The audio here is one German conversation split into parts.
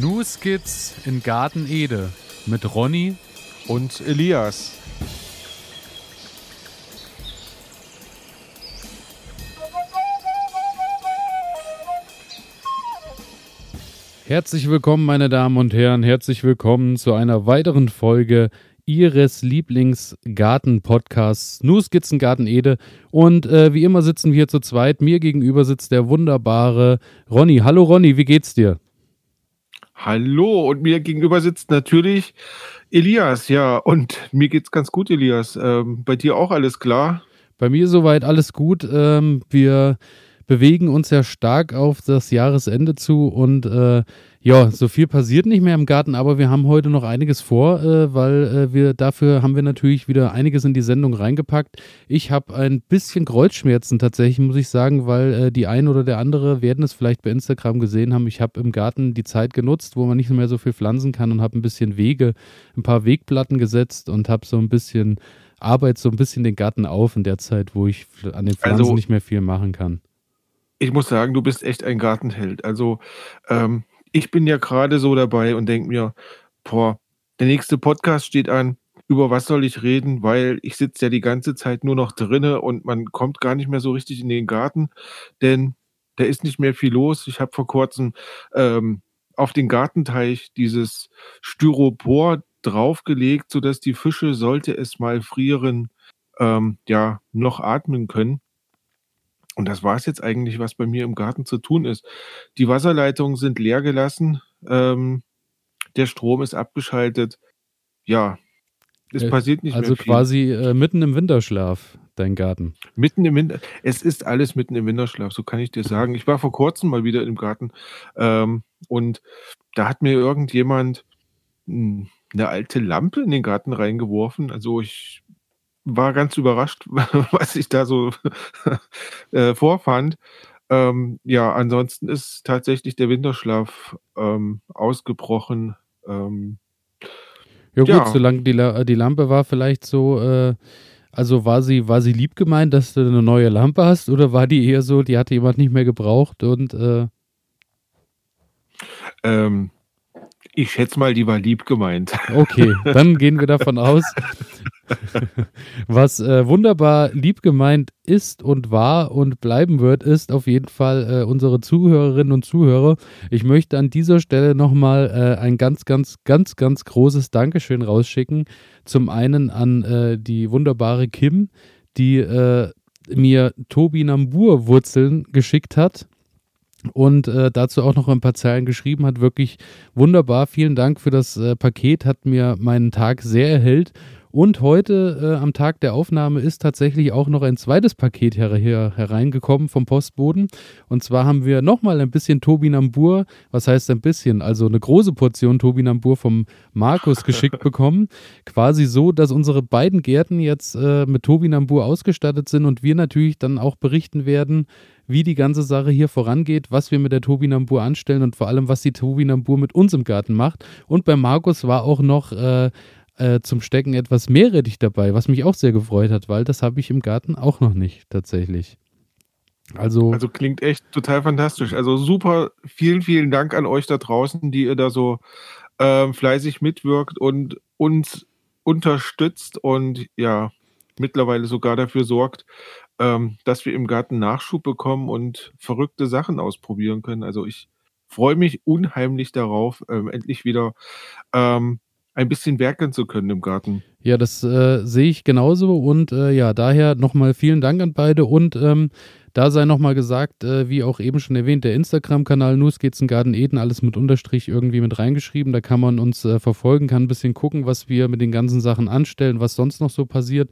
New Skits in Garten Ede mit Ronny und Elias. Herzlich willkommen, meine Damen und Herren. Herzlich willkommen zu einer weiteren Folge Ihres Lieblingsgarten-Podcasts New Skizzen Garten Ede. Und äh, wie immer sitzen wir zu zweit. Mir gegenüber sitzt der wunderbare Ronny. Hallo Ronny, wie geht's dir? Hallo, und mir gegenüber sitzt natürlich Elias, ja, und mir geht's ganz gut, Elias. Ähm, bei dir auch alles klar? Bei mir soweit alles gut. Ähm, wir bewegen uns ja stark auf das Jahresende zu und äh, ja, so viel passiert nicht mehr im Garten, aber wir haben heute noch einiges vor, äh, weil äh, wir dafür haben wir natürlich wieder einiges in die Sendung reingepackt. Ich habe ein bisschen Kreuzschmerzen tatsächlich, muss ich sagen, weil äh, die ein oder der andere werden es vielleicht bei Instagram gesehen haben. Ich habe im Garten die Zeit genutzt, wo man nicht mehr so viel pflanzen kann und habe ein bisschen Wege, ein paar Wegplatten gesetzt und habe so ein bisschen Arbeit, so ein bisschen den Garten auf in der Zeit, wo ich an den Pflanzen also, nicht mehr viel machen kann. Ich muss sagen, du bist echt ein Gartenheld. Also ähm, ich bin ja gerade so dabei und denke mir, boah, der nächste Podcast steht an. Über was soll ich reden? Weil ich sitze ja die ganze Zeit nur noch drinne und man kommt gar nicht mehr so richtig in den Garten, denn da ist nicht mehr viel los. Ich habe vor kurzem ähm, auf den Gartenteich dieses Styropor draufgelegt, sodass die Fische, sollte es mal frieren, ähm, ja, noch atmen können. Und das war es jetzt eigentlich, was bei mir im Garten zu tun ist. Die Wasserleitungen sind leer gelassen, ähm, der Strom ist abgeschaltet. Ja, es äh, passiert nicht also mehr. Also quasi äh, mitten im Winterschlaf, dein Garten. Mitten im Winter. Es ist alles mitten im Winterschlaf, so kann ich dir sagen. Ich war vor kurzem mal wieder im Garten ähm, und da hat mir irgendjemand hm, eine alte Lampe in den Garten reingeworfen. Also ich war ganz überrascht, was ich da so äh, vorfand. Ähm, ja, ansonsten ist tatsächlich der Winterschlaf ähm, ausgebrochen. Ähm, ja gut, ja. solange die, La die Lampe war vielleicht so, äh, also war sie, war sie lieb gemeint, dass du eine neue Lampe hast oder war die eher so, die hatte jemand nicht mehr gebraucht und äh ähm, ich schätze mal, die war lieb gemeint. Okay, dann gehen wir davon aus, Was äh, wunderbar lieb gemeint ist und war und bleiben wird, ist auf jeden Fall äh, unsere Zuhörerinnen und Zuhörer. Ich möchte an dieser Stelle nochmal äh, ein ganz, ganz, ganz, ganz großes Dankeschön rausschicken. Zum einen an äh, die wunderbare Kim, die äh, mir Tobi Nambur Wurzeln geschickt hat und äh, dazu auch noch ein paar Zeilen geschrieben hat. Wirklich wunderbar. Vielen Dank für das äh, Paket, hat mir meinen Tag sehr erhellt und heute äh, am Tag der Aufnahme ist tatsächlich auch noch ein zweites Paket her her hereingekommen vom Postboden. Und zwar haben wir nochmal ein bisschen Tobinambur, was heißt ein bisschen, also eine große Portion Tobinambur vom Markus geschickt bekommen. Quasi so, dass unsere beiden Gärten jetzt äh, mit Tobinambur ausgestattet sind und wir natürlich dann auch berichten werden, wie die ganze Sache hier vorangeht, was wir mit der Tobinambur anstellen und vor allem, was die Tobinambur mit uns im Garten macht. Und bei Markus war auch noch äh, äh, zum Stecken etwas Meerrettich dabei, was mich auch sehr gefreut hat, weil das habe ich im Garten auch noch nicht tatsächlich. Also, also klingt echt total fantastisch. Also super, vielen, vielen Dank an euch da draußen, die ihr da so äh, fleißig mitwirkt und uns unterstützt und ja, mittlerweile sogar dafür sorgt, ähm, dass wir im Garten Nachschub bekommen und verrückte Sachen ausprobieren können. Also ich freue mich unheimlich darauf, ähm, endlich wieder ähm, ein bisschen werkeln zu können im Garten. Ja, das äh, sehe ich genauso und äh, ja, daher nochmal vielen Dank an beide und ähm, da sei nochmal gesagt, äh, wie auch eben schon erwähnt, der Instagram-Kanal Nus geht's in Garten Eden, alles mit Unterstrich irgendwie mit reingeschrieben. Da kann man uns äh, verfolgen, kann ein bisschen gucken, was wir mit den ganzen Sachen anstellen, was sonst noch so passiert.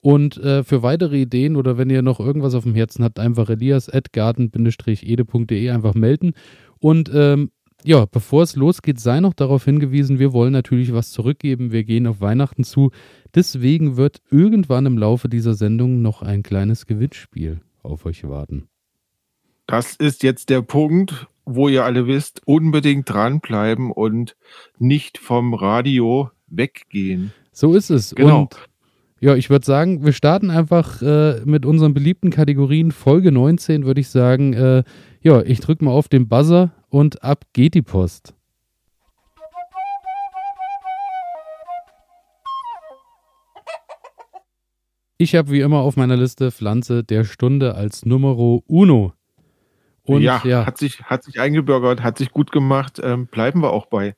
Und äh, für weitere Ideen oder wenn ihr noch irgendwas auf dem Herzen habt, einfach elias.garten-ede.de einfach melden. Und ähm, ja, bevor es losgeht, sei noch darauf hingewiesen, wir wollen natürlich was zurückgeben. Wir gehen auf Weihnachten zu. Deswegen wird irgendwann im Laufe dieser Sendung noch ein kleines Gewinnspiel auf euch warten. Das ist jetzt der Punkt, wo ihr alle wisst, unbedingt dranbleiben und nicht vom Radio weggehen. So ist es. Genau. Und ja, ich würde sagen, wir starten einfach äh, mit unseren beliebten Kategorien. Folge 19 würde ich sagen, äh, ja, ich drücke mal auf den Buzzer und ab geht die Post. Ich habe wie immer auf meiner Liste Pflanze der Stunde als Numero Uno. Und, ja, ja, Hat, sich, hat sich eingebürgert, hat sich gut gemacht. Ähm, bleiben wir auch bei.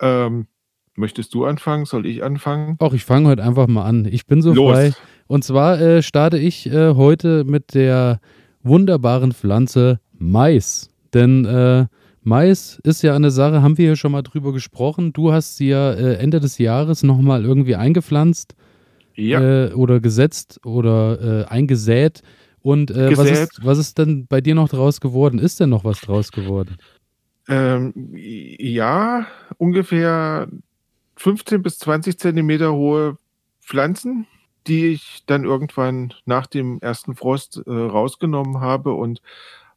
Ähm, möchtest du anfangen? Soll ich anfangen? Auch ich fange heute einfach mal an. Ich bin so Los. frei. Und zwar äh, starte ich äh, heute mit der wunderbaren Pflanze Mais. Denn äh, Mais ist ja eine Sache, haben wir ja schon mal drüber gesprochen. Du hast sie ja äh, Ende des Jahres nochmal irgendwie eingepflanzt ja. Äh, oder gesetzt oder äh, eingesät. Und äh, was, ist, was ist denn bei dir noch draus geworden? Ist denn noch was draus geworden? Ähm, ja, ungefähr 15 bis 20 Zentimeter hohe Pflanzen, die ich dann irgendwann nach dem ersten Frost äh, rausgenommen habe und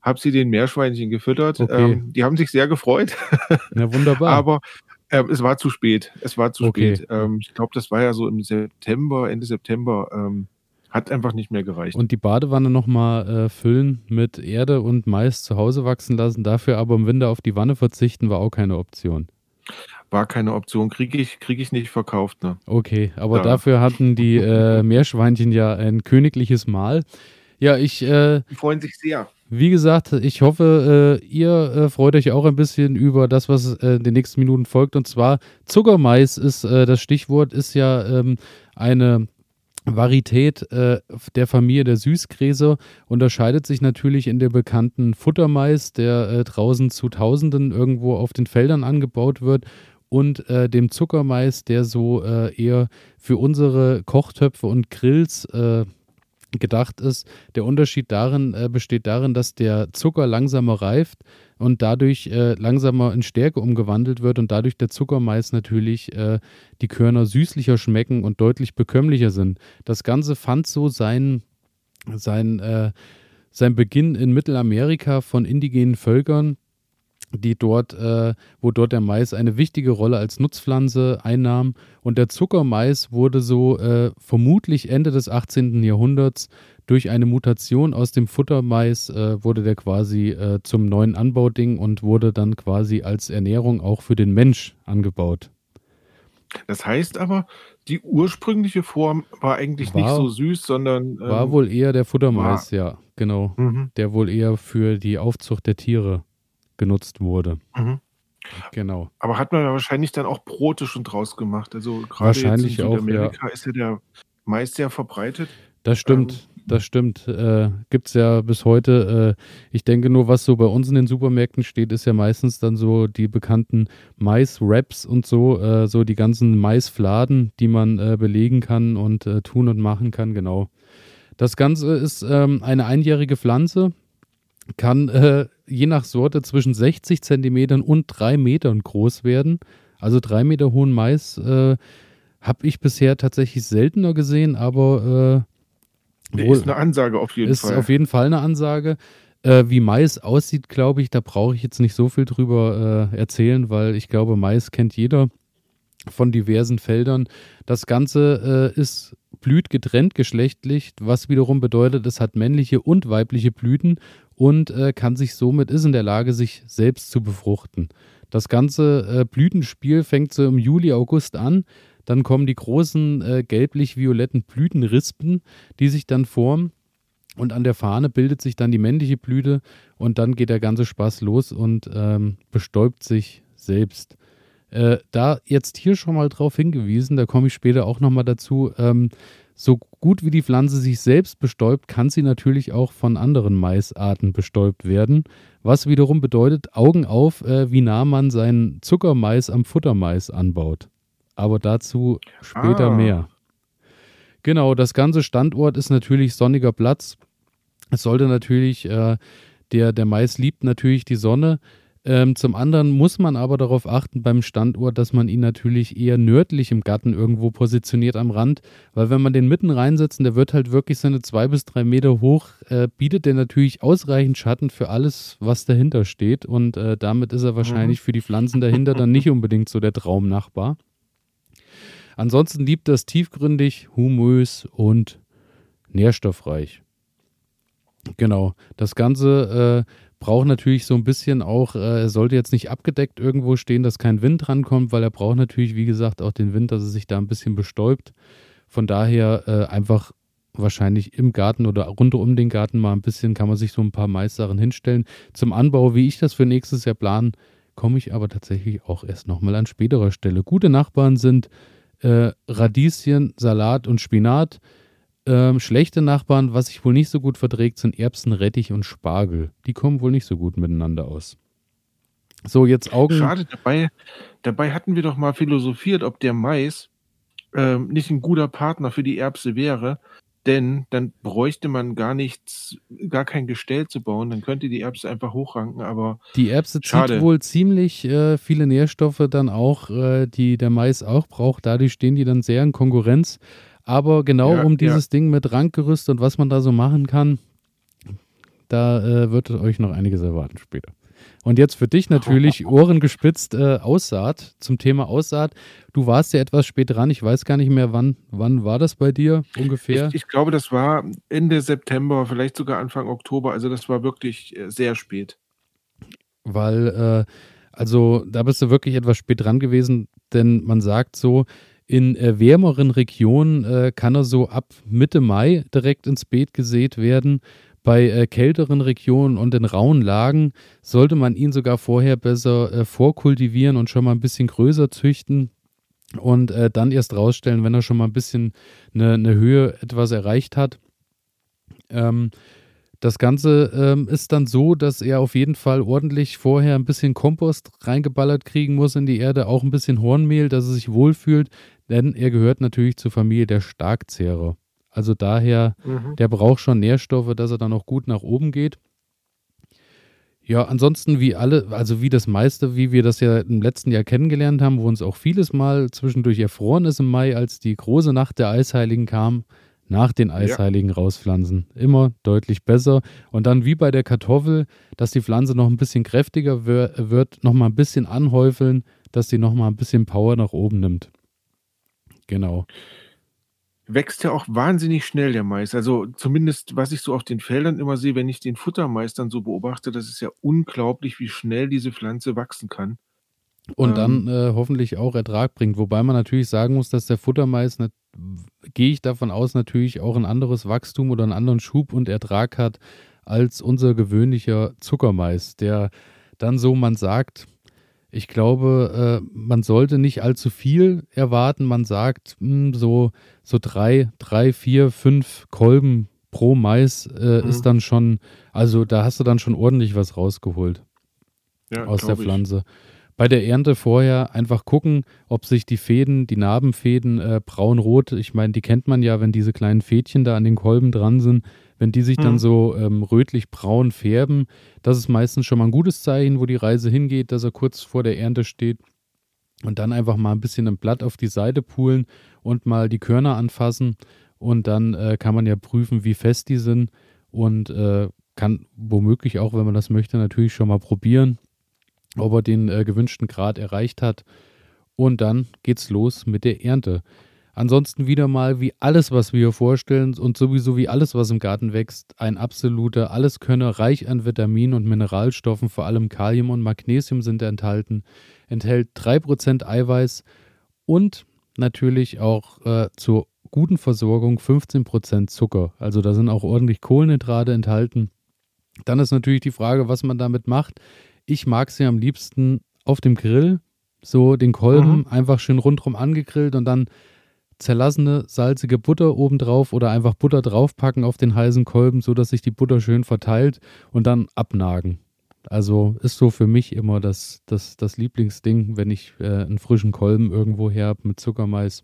habe sie den Meerschweinchen gefüttert. Okay. Ähm, die haben sich sehr gefreut. Ja, wunderbar. Aber ähm, es war zu spät. Es war zu okay. spät. Ähm, ich glaube, das war ja so im September, Ende September. Ähm, hat einfach nicht mehr gereicht. Und die Badewanne nochmal äh, füllen mit Erde und Mais zu Hause wachsen lassen, dafür aber im Winter auf die Wanne verzichten, war auch keine Option. War keine Option, kriege ich, krieg ich nicht verkauft. Ne? Okay, aber ja. dafür hatten die äh, Meerschweinchen ja ein königliches Mahl. Ja, ich. Äh, die freuen sich sehr. Wie gesagt, ich hoffe, äh, ihr äh, freut euch auch ein bisschen über das, was äh, in den nächsten Minuten folgt. Und zwar Zuckermais ist äh, das Stichwort, ist ja ähm, eine Varität äh, der Familie der Süßgräser unterscheidet sich natürlich in der bekannten Futtermais, der äh, draußen zu Tausenden irgendwo auf den Feldern angebaut wird, und äh, dem Zuckermais, der so äh, eher für unsere Kochtöpfe und Grills äh, gedacht ist. Der Unterschied darin äh, besteht darin, dass der Zucker langsamer reift und dadurch äh, langsamer in Stärke umgewandelt wird und dadurch der Zuckermais natürlich äh, die Körner süßlicher schmecken und deutlich bekömmlicher sind. Das Ganze fand so sein, sein, äh, sein Beginn in Mittelamerika von indigenen Völkern, die dort, äh, wo dort der Mais eine wichtige Rolle als Nutzpflanze einnahm. Und der Zuckermais wurde so äh, vermutlich Ende des 18. Jahrhunderts durch eine Mutation aus dem Futtermais äh, wurde der quasi äh, zum neuen Anbauding und wurde dann quasi als Ernährung auch für den Mensch angebaut. Das heißt aber, die ursprüngliche Form war eigentlich war, nicht so süß, sondern. Ähm, war wohl eher der Futtermais, war, ja, genau. Mhm. Der wohl eher für die Aufzucht der Tiere genutzt wurde. Mhm. Genau. Aber hat man wahrscheinlich dann auch Brote schon draus gemacht. Also gerade wahrscheinlich in Südamerika auch, ja. ist ja der Mais sehr verbreitet. Das stimmt, ähm, das stimmt. Äh, Gibt es ja bis heute. Äh, ich denke nur, was so bei uns in den Supermärkten steht, ist ja meistens dann so die bekannten Mais-Wraps und so, äh, so die ganzen Maisfladen, die man äh, belegen kann und äh, tun und machen kann, genau. Das Ganze ist ähm, eine einjährige Pflanze, kann äh, je nach Sorte zwischen 60 Zentimetern und drei Metern groß werden. Also drei Meter hohen Mais äh, habe ich bisher tatsächlich seltener gesehen, aber äh, wohl, ist eine Ansage auf jeden ist Fall. Ist auf jeden Fall eine Ansage. Äh, wie Mais aussieht, glaube ich, da brauche ich jetzt nicht so viel drüber äh, erzählen, weil ich glaube, Mais kennt jeder von diversen Feldern. Das Ganze äh, ist blüht getrennt geschlechtlich, was wiederum bedeutet, es hat männliche und weibliche Blüten und äh, kann sich somit, ist in der Lage, sich selbst zu befruchten. Das ganze äh, Blütenspiel fängt so im Juli, August an. Dann kommen die großen äh, gelblich-violetten Blütenrispen, die sich dann formen. Und an der Fahne bildet sich dann die männliche Blüte und dann geht der ganze Spaß los und ähm, bestäubt sich selbst. Äh, da jetzt hier schon mal drauf hingewiesen, da komme ich später auch nochmal dazu, ähm, so gut wie die Pflanze sich selbst bestäubt, kann sie natürlich auch von anderen Maisarten bestäubt werden, was wiederum bedeutet, Augen auf, äh, wie nah man seinen Zuckermais am Futtermais anbaut. Aber dazu später ah. mehr. Genau, das ganze Standort ist natürlich sonniger Platz. Es sollte natürlich, äh, der, der Mais liebt natürlich die Sonne. Ähm, zum anderen muss man aber darauf achten beim Standort, dass man ihn natürlich eher nördlich im Garten irgendwo positioniert am Rand, weil wenn man den mitten reinsetzt, der wird halt wirklich seine zwei bis drei Meter hoch, äh, bietet der natürlich ausreichend Schatten für alles, was dahinter steht und äh, damit ist er wahrscheinlich mhm. für die Pflanzen dahinter dann nicht unbedingt so der Traumnachbar. Ansonsten liebt es tiefgründig, humös und nährstoffreich. Genau. Das Ganze äh, braucht natürlich so ein bisschen auch, äh, er sollte jetzt nicht abgedeckt irgendwo stehen, dass kein Wind rankommt, weil er braucht natürlich, wie gesagt, auch den Wind, dass er sich da ein bisschen bestäubt. Von daher äh, einfach wahrscheinlich im Garten oder rund um den Garten mal ein bisschen, kann man sich so ein paar Maissachen hinstellen. Zum Anbau, wie ich das für nächstes Jahr plane, komme ich aber tatsächlich auch erst nochmal an späterer Stelle. Gute Nachbarn sind äh, Radieschen, Salat und Spinat. Ähm, schlechte Nachbarn, was sich wohl nicht so gut verträgt, sind Erbsen, Rettich und Spargel. Die kommen wohl nicht so gut miteinander aus. So, jetzt Augen. Schade, dabei, dabei hatten wir doch mal philosophiert, ob der Mais ähm, nicht ein guter Partner für die Erbse wäre, denn dann bräuchte man gar nichts, gar kein Gestell zu bauen, dann könnte die Erbse einfach hochranken, aber Die Erbse schade. zieht wohl ziemlich äh, viele Nährstoffe dann auch, äh, die der Mais auch braucht. Dadurch stehen die dann sehr in Konkurrenz. Aber genau Ja, um ja. dieses Ding mit Rankgerüst und was man da so machen kann, da äh, wird euch noch einiges erwarten später. Und jetzt für dich natürlich Ohren gespitzt äh, Aussaat zum Thema Aussaat. Du warst ja etwas spät dran. Ich weiß gar nicht mehr, wann, wann war das bei dir ungefähr? Ich, ich glaube, das war Ende September, vielleicht sogar Anfang Oktober. Also das war wirklich äh, sehr spät. weil, äh, also da bist du wirklich etwas spät dran gewesen, denn man sagt so, in äh, wärmeren Regionen äh, kann er so ab Mitte Mai direkt ins Beet gesät werden. Bei äh, kälteren Regionen und in rauen Lagen sollte man ihn sogar vorher besser äh, vorkultivieren und schon mal ein bisschen größer züchten und äh, dann erst rausstellen, wenn er schon mal ein bisschen eine, eine Höhe etwas erreicht hat. Ähm, das Ganze ähm, ist dann so, dass er auf jeden Fall ordentlich vorher ein bisschen Kompost reingeballert kriegen muss in die Erde, auch ein bisschen Hornmehl, dass er sich wohlfühlt, denn er gehört natürlich zur Familie der Starkzehrer. Also daher, Mhm. der braucht schon Nährstoffe, dass er dann auch gut nach oben geht. Ja, ansonsten wie alle, also wie das meiste, wie wir das ja im letzten Jahr kennengelernt haben, wo uns auch vieles mal zwischendurch erfroren ist im Mai, als die große Nacht der Eisheiligen kam, nach den Eisheiligen rauspflanzen. Immer deutlich besser. Und dann wie bei der Kartoffel, dass die Pflanze noch ein bisschen kräftiger wird, noch mal ein bisschen anhäufeln, dass sie noch mal ein bisschen Power nach oben nimmt. Genau. Wächst ja auch wahnsinnig schnell, der Mais. Also zumindest, was ich so auf den Feldern immer sehe, wenn ich den Futtermais dann so beobachte, das ist ja unglaublich, wie schnell diese Pflanze wachsen kann. Und Ähm. dann äh, hoffentlich auch Ertrag bringt. Wobei man natürlich sagen muss, dass der Futtermais, gehe ich davon aus, natürlich auch ein anderes Wachstum oder einen anderen Schub und Ertrag hat als unser gewöhnlicher Zuckermais, der dann so, man sagt, ich glaube, äh, man sollte nicht allzu viel erwarten. Man sagt, mh, so, so drei, drei, vier, fünf Kolben pro Mais äh, Mhm. ist dann schon, also da hast du dann schon ordentlich was rausgeholt Ja, aus der glaub ich. Bei der Ernte vorher einfach gucken, ob sich die Fäden, die Narbenfäden äh, braun-rot, ich meine, die kennt man ja, wenn diese kleinen Fädchen da an den Kolben dran sind, wenn die sich dann Mhm. so ähm, rötlich-braun färben, das ist meistens schon mal ein gutes Zeichen, wo die Reise hingeht, dass er kurz vor der Ernte steht. Und dann einfach mal ein bisschen ein Blatt auf die Seite pulen und mal die Körner anfassen. Und dann äh, kann man ja prüfen, wie fest die sind und äh, kann womöglich auch, wenn man das möchte, natürlich schon mal probieren, ob er den äh, gewünschten Grad erreicht hat. Und dann geht's los mit der Ernte. Ansonsten wieder mal wie alles, was wir hier vorstellen und sowieso wie alles, was im Garten wächst, ein absoluter Alleskönner, reich an Vitaminen und Mineralstoffen, vor allem Kalium und Magnesium sind enthalten, enthält 3% Eiweiß und natürlich auch äh, zur guten Versorgung 15% Zucker. Also da sind auch ordentlich Kohlenhydrate enthalten. Dann ist natürlich die Frage, was man damit macht. Ich mag sie am liebsten auf dem Grill, so den Kolben Mhm. einfach schön rundherum angegrillt und dann zerlassene salzige Butter obendrauf oder einfach Butter draufpacken auf den heißen Kolben, sodass sich die Butter schön verteilt und dann abnagen. Also ist so für mich immer das, das, das Lieblingsding, wenn ich äh, einen frischen Kolben irgendwo her habe mit Zuckermais.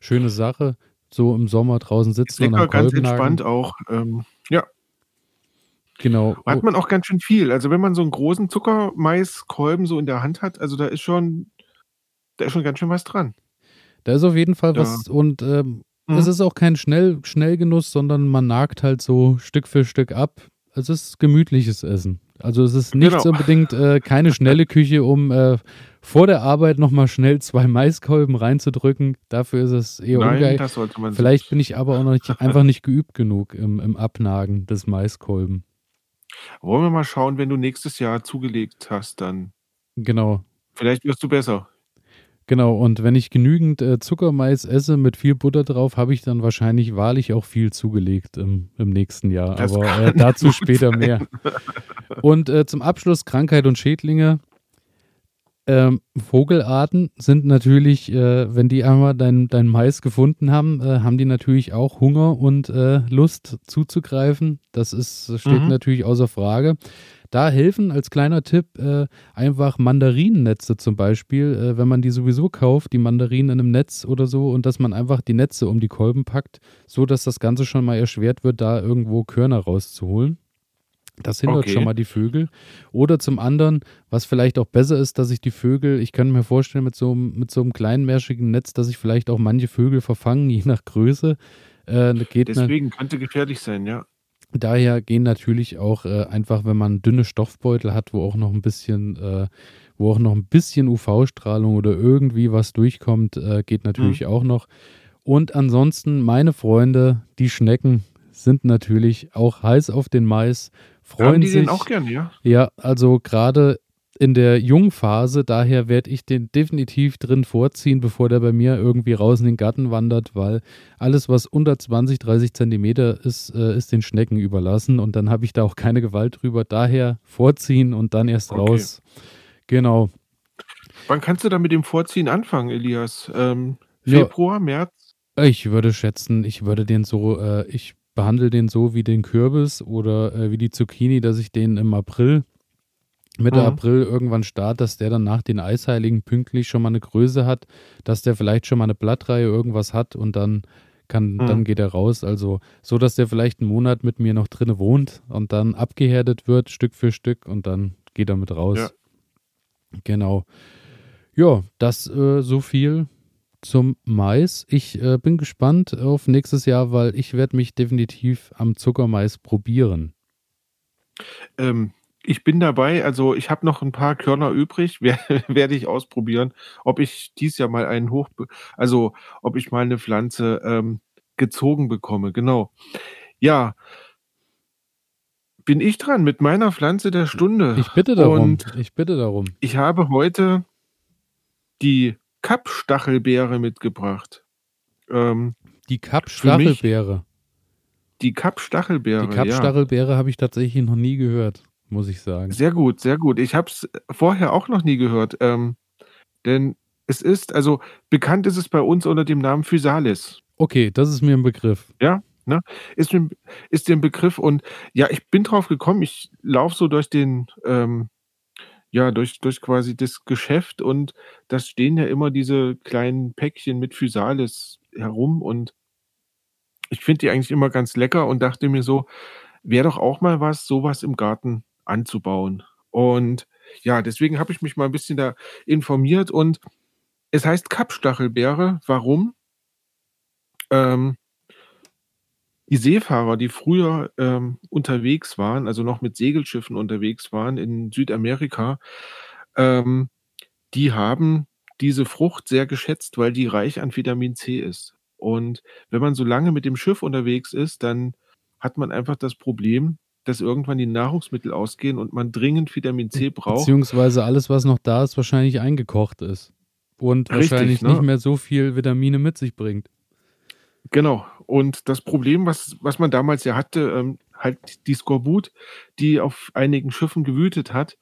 Schöne Sache. So im Sommer draußen sitzen und lecker, am ganz Kolben entspannt nagen. auch. Ähm, Genau. hat man auch ganz schön viel. Also wenn man so einen großen Zuckermaiskolben so in der Hand hat, also da ist schon, da ist schon ganz schön was dran. Da ist auf jeden Fall Ja. was und ähm, Mhm. es ist auch kein Schnell Schnellgenuss, sondern man nagt halt so Stück für Stück ab. Es ist gemütliches Essen. Also es ist nicht Genau. unbedingt äh, keine schnelle Küche, um äh, vor der Arbeit nochmal schnell zwei Maiskolben reinzudrücken. Dafür ist es eher Nein, ungeil. das sollte man Vielleicht bin ich aber auch noch nicht, einfach nicht geübt genug im, im Abnagen des Maiskolben. Wollen wir mal schauen, wenn du nächstes Jahr zugelegt hast, dann Genau. vielleicht wirst du besser. Genau, und wenn ich genügend äh, Zuckermais esse mit viel Butter drauf, habe ich dann wahrscheinlich wahrlich auch viel zugelegt im, im nächsten Jahr. Das Aber äh, dazu später sein. mehr. Und äh, zum Abschluss Krankheit und Schädlinge. Ähm, Vogelarten sind natürlich, äh, wenn die einmal dein, dein Mais gefunden haben, äh, haben die natürlich auch Hunger und äh, Lust zuzugreifen. Das ist, steht Mhm. natürlich außer Frage. Da helfen als kleiner Tipp äh, einfach Mandarinennetze zum Beispiel, äh, wenn man die sowieso kauft, die Mandarinen in einem Netz oder so, und dass man einfach die Netze um die Kolben packt, so dass das Ganze schon mal erschwert wird, da irgendwo Körner rauszuholen. Das hindert Okay. schon mal die Vögel. Oder zum anderen, was vielleicht auch besser ist, dass ich die Vögel, ich kann mir vorstellen, mit so, einem- mit so einem kleinmärschigen Netz, dass ich vielleicht auch manche Vögel verfangen, je nach Größe. Äh, Deswegen könnte gefährlich sein, ja. Daher gehen natürlich auch äh, einfach, wenn man dünne Stoffbeutel hat, wo auch noch ein bisschen, äh, wo auch noch ein bisschen UV-Strahlung oder irgendwie was durchkommt, äh, geht natürlich auch noch. Und ansonsten, meine Freunde, die Schnecken sind natürlich auch heiß auf den Mais, freuen Haben die sich. den auch gerne, ja? Ja, also gerade in der Jungphase, daher werde ich den definitiv drin vorziehen, bevor der bei mir irgendwie raus in den Garten wandert, weil alles, was unter 20, 30 Zentimeter ist, äh, ist den Schnecken überlassen und dann habe ich da auch keine Gewalt drüber. Daher vorziehen und dann erst Okay. raus. Genau. Wann kannst du da mit dem Vorziehen anfangen, Elias? Ähm, Ja. Februar, März? Ich würde schätzen, ich würde den so, äh, ich behandle den so wie den Kürbis oder äh, wie die Zucchini, dass ich den im April, Mitte Mhm. April irgendwann starte, dass der dann nach den Eisheiligen pünktlich schon mal eine Größe hat, dass der vielleicht schon mal eine Blattreihe irgendwas hat und dann kann, Mhm. dann geht er raus. Also so, dass der vielleicht einen Monat mit mir noch drinne wohnt und dann abgehärtet wird, Stück für Stück und dann geht er mit raus. Ja. Genau. Ja, das äh, so viel zum Mais. Ich äh, bin gespannt auf nächstes Jahr, weil ich werde mich definitiv am Zuckermais probieren. Ähm, ich bin dabei, also ich habe noch ein paar Körner übrig, wer, werde ich ausprobieren, ob ich dies Jahr mal einen hoch, also ob ich mal eine Pflanze ähm, gezogen bekomme, genau. Ja, bin ich dran mit meiner Pflanze der Stunde. Ich bitte darum. Und ich bitte darum. ich habe heute die Kappstachelbeere mitgebracht. Ähm, Die Kappstachelbeere. die Kappstachelbeere, Die ja. Kappstachelbeere habe ich tatsächlich noch nie gehört, muss ich sagen. Sehr gut, sehr gut. Ich habe es vorher auch noch nie gehört. Ähm, denn es ist, also bekannt ist es bei uns unter dem Namen Physalis. Okay, das ist mir ein Begriff. Ist, mir- ist der Begriff und ja, ich bin drauf gekommen, ich laufe so durch den, ähm, ja, durch, durch quasi das Geschäft und da stehen ja immer diese kleinen Päckchen mit Physalis herum und ich finde die eigentlich immer ganz lecker und dachte mir so, wäre doch auch mal was, sowas im Garten anzubauen. Und ja, deswegen habe ich mich mal ein bisschen da informiert und es heißt Kappstachelbeere. Warum? Ähm, die Seefahrer, die früher ähm, unterwegs waren, also noch mit Segelschiffen unterwegs waren in Südamerika, ähm, die haben diese Frucht sehr geschätzt, weil die reich an Vitamin C ist. Und wenn man so lange mit dem Schiff unterwegs ist, dann hat man einfach das Problem, dass irgendwann die Nahrungsmittel ausgehen und man dringend Vitamin C braucht. Beziehungsweise alles, was noch da ist, wahrscheinlich eingekocht ist. Und Richtig, wahrscheinlich ne? nicht mehr so viel Vitamine mit sich bringt. Genau. Und das Problem, was, was man damals ja hatte, ähm, halt die Skorbut, die auf einigen Schiffen gewütet hat.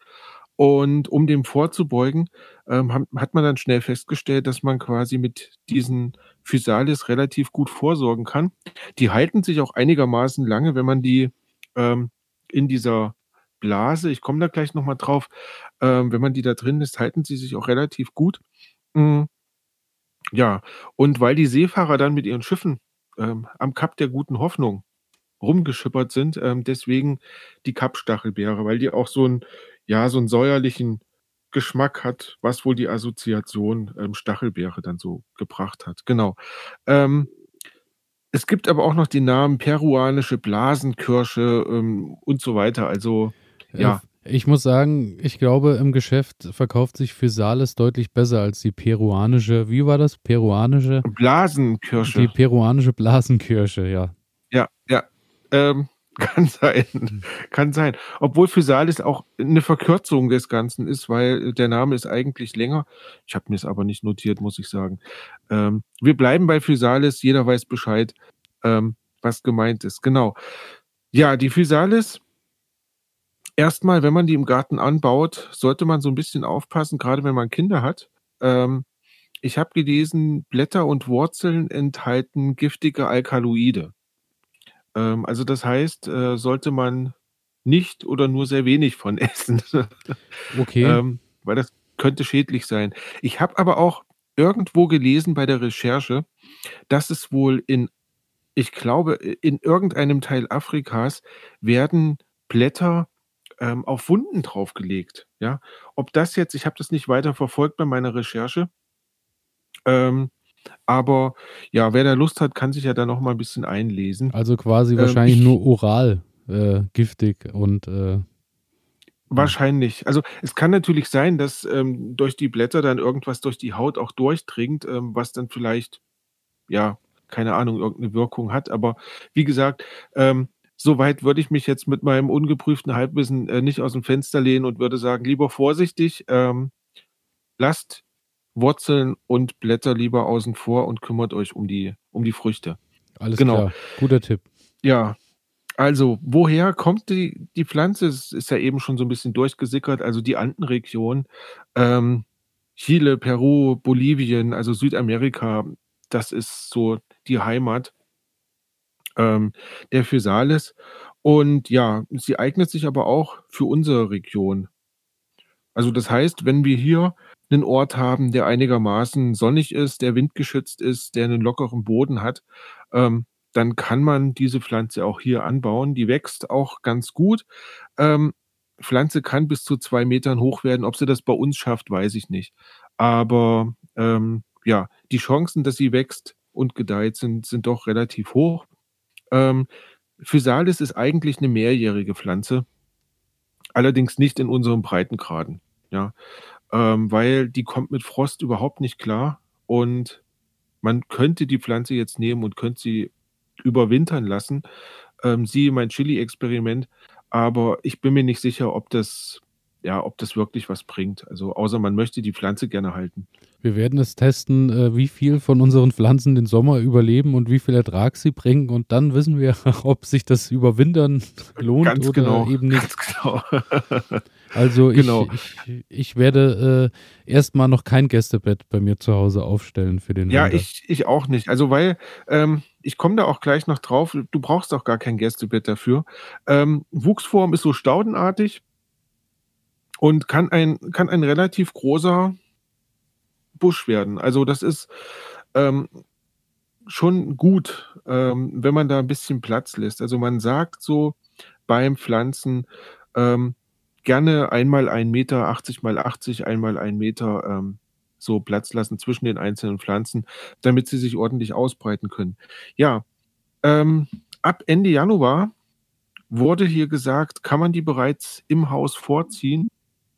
Und um dem vorzubeugen, ähm, hat man dann schnell festgestellt, dass man quasi mit diesen Physalis relativ gut vorsorgen kann. Die halten sich auch einigermaßen lange, wenn man die ähm, in dieser Blase, ich komme da gleich nochmal drauf, ähm, wenn man die da drin ist, halten sie sich auch relativ gut. Mm, ja, und weil die Seefahrer dann mit ihren Schiffen ähm, am Kap der guten Hoffnung rumgeschippert sind, ähm, deswegen die Kappstachelbeere, weil die auch so einen, ja, so einen säuerlichen Geschmack hat, was wohl die Assoziation ähm, Stachelbeere dann so gebracht hat. Genau. Ähm, es gibt aber auch noch die Namen peruanische Blasenkirsche ähm, und so weiter. Also Ja. Ich muss sagen, ich glaube, im Geschäft verkauft sich Physalis deutlich besser als die peruanische, wie war das? Peruanische? Blasenkirsche. Die peruanische Blasenkirsche, ja. Ja, ja. Ähm, Kann sein, kann sein. Obwohl Physalis auch eine Verkürzung des Ganzen ist, weil der Name ist eigentlich länger. Ich habe mir es aber nicht notiert, muss ich sagen. Ähm, wir bleiben bei Physalis, jeder weiß Bescheid, ähm, was gemeint ist. Genau. Ja, die Physalis, erstmal, wenn man die im Garten anbaut, sollte man so ein bisschen aufpassen, gerade wenn man Kinder hat. Ähm, ich habe gelesen, Blätter und Wurzeln enthalten giftige Alkaloide. Ähm, also das heißt, äh, sollte man nicht oder nur sehr wenig von essen. Okay. ähm, weil das könnte schädlich sein. Ich habe aber auch irgendwo gelesen bei der Recherche, dass es wohl in, ich glaube, in irgendeinem Teil Afrikas werden Blätter ähm, auf Wunden draufgelegt. Ja, ob das jetzt, ich habe das nicht weiter verfolgt bei meiner Recherche. Ähm, aber ja, wer da Lust hat, kann sich ja da noch mal ein bisschen einlesen. Also quasi ähm, wahrscheinlich ich, nur oral äh, giftig und äh, Wahrscheinlich. Also es kann natürlich sein, dass ähm, durch die Blätter dann irgendwas durch die Haut auch durchdringt, ähm, was dann vielleicht, ja, keine Ahnung, irgendeine Wirkung hat. Aber wie gesagt, ähm, soweit würde ich mich jetzt mit meinem ungeprüften Halbwissen äh, nicht aus dem Fenster lehnen und würde sagen, lieber vorsichtig, ähm, lasst Wurzeln und Blätter lieber außen vor und kümmert euch um die, um die Früchte. Alles genau. klar. Guter Tipp. Ja. Also, woher kommt die, die Pflanze? Es ist ja eben schon so ein bisschen durchgesickert. Also die Andenregion, ähm, Chile, Peru, Bolivien, also Südamerika, das ist so die Heimat ähm, der Physalis. Und ja, sie eignet sich aber auch für unsere Region. Also das heißt, wenn wir hier einen Ort haben, der einigermaßen sonnig ist, der windgeschützt ist, der einen lockeren Boden hat, ähm, dann kann man diese Pflanze auch hier anbauen. Die wächst auch ganz gut. Ähm, Pflanze kann bis zu zwei Metern hoch werden. Ob sie das bei uns schafft, weiß ich nicht. Aber ähm, ja, die Chancen, dass sie wächst und gedeiht, sind, sind doch relativ hoch. Ähm, Physalis ist eigentlich eine mehrjährige Pflanze, allerdings nicht in unserem Breitengraden. Ja, ähm, weil die kommt mit Frost überhaupt nicht klar und man könnte die Pflanze jetzt nehmen und könnte sie überwintern lassen. Ähm, siehe mein Chili-Experiment, aber ich bin mir nicht sicher, ob das ja, ob das wirklich was bringt. Also außer man möchte die Pflanze gerne halten. Wir werden es testen, äh, wie viel von unseren Pflanzen den Sommer überleben und wie viel Ertrag sie bringen. Und dann wissen wir, ob sich das Überwintern lohnt Ganz oder genau. eben nicht. Ganz genau. also ich, genau. ich, ich, werde äh, erstmal noch kein Gästebett bei mir zu Hause aufstellen für den Ja, ich, ich auch nicht. Also weil ähm, ich komme da auch gleich noch drauf. Du brauchst auch gar kein Gästebett dafür. Ähm, Wuchsform ist so staudenartig und kann ein, kann ein relativ großer Busch werden. Also das ist ähm, schon gut, ähm, wenn man da ein bisschen Platz lässt. Also man sagt so beim Pflanzen ähm, gerne einmal ein Meter, 80 mal 80, einmal ein Meter ähm, so Platz lassen zwischen den einzelnen Pflanzen, damit sie sich ordentlich ausbreiten können. Ja, ähm, ab Ende Januar wurde hier gesagt, kann man die bereits im Haus vorziehen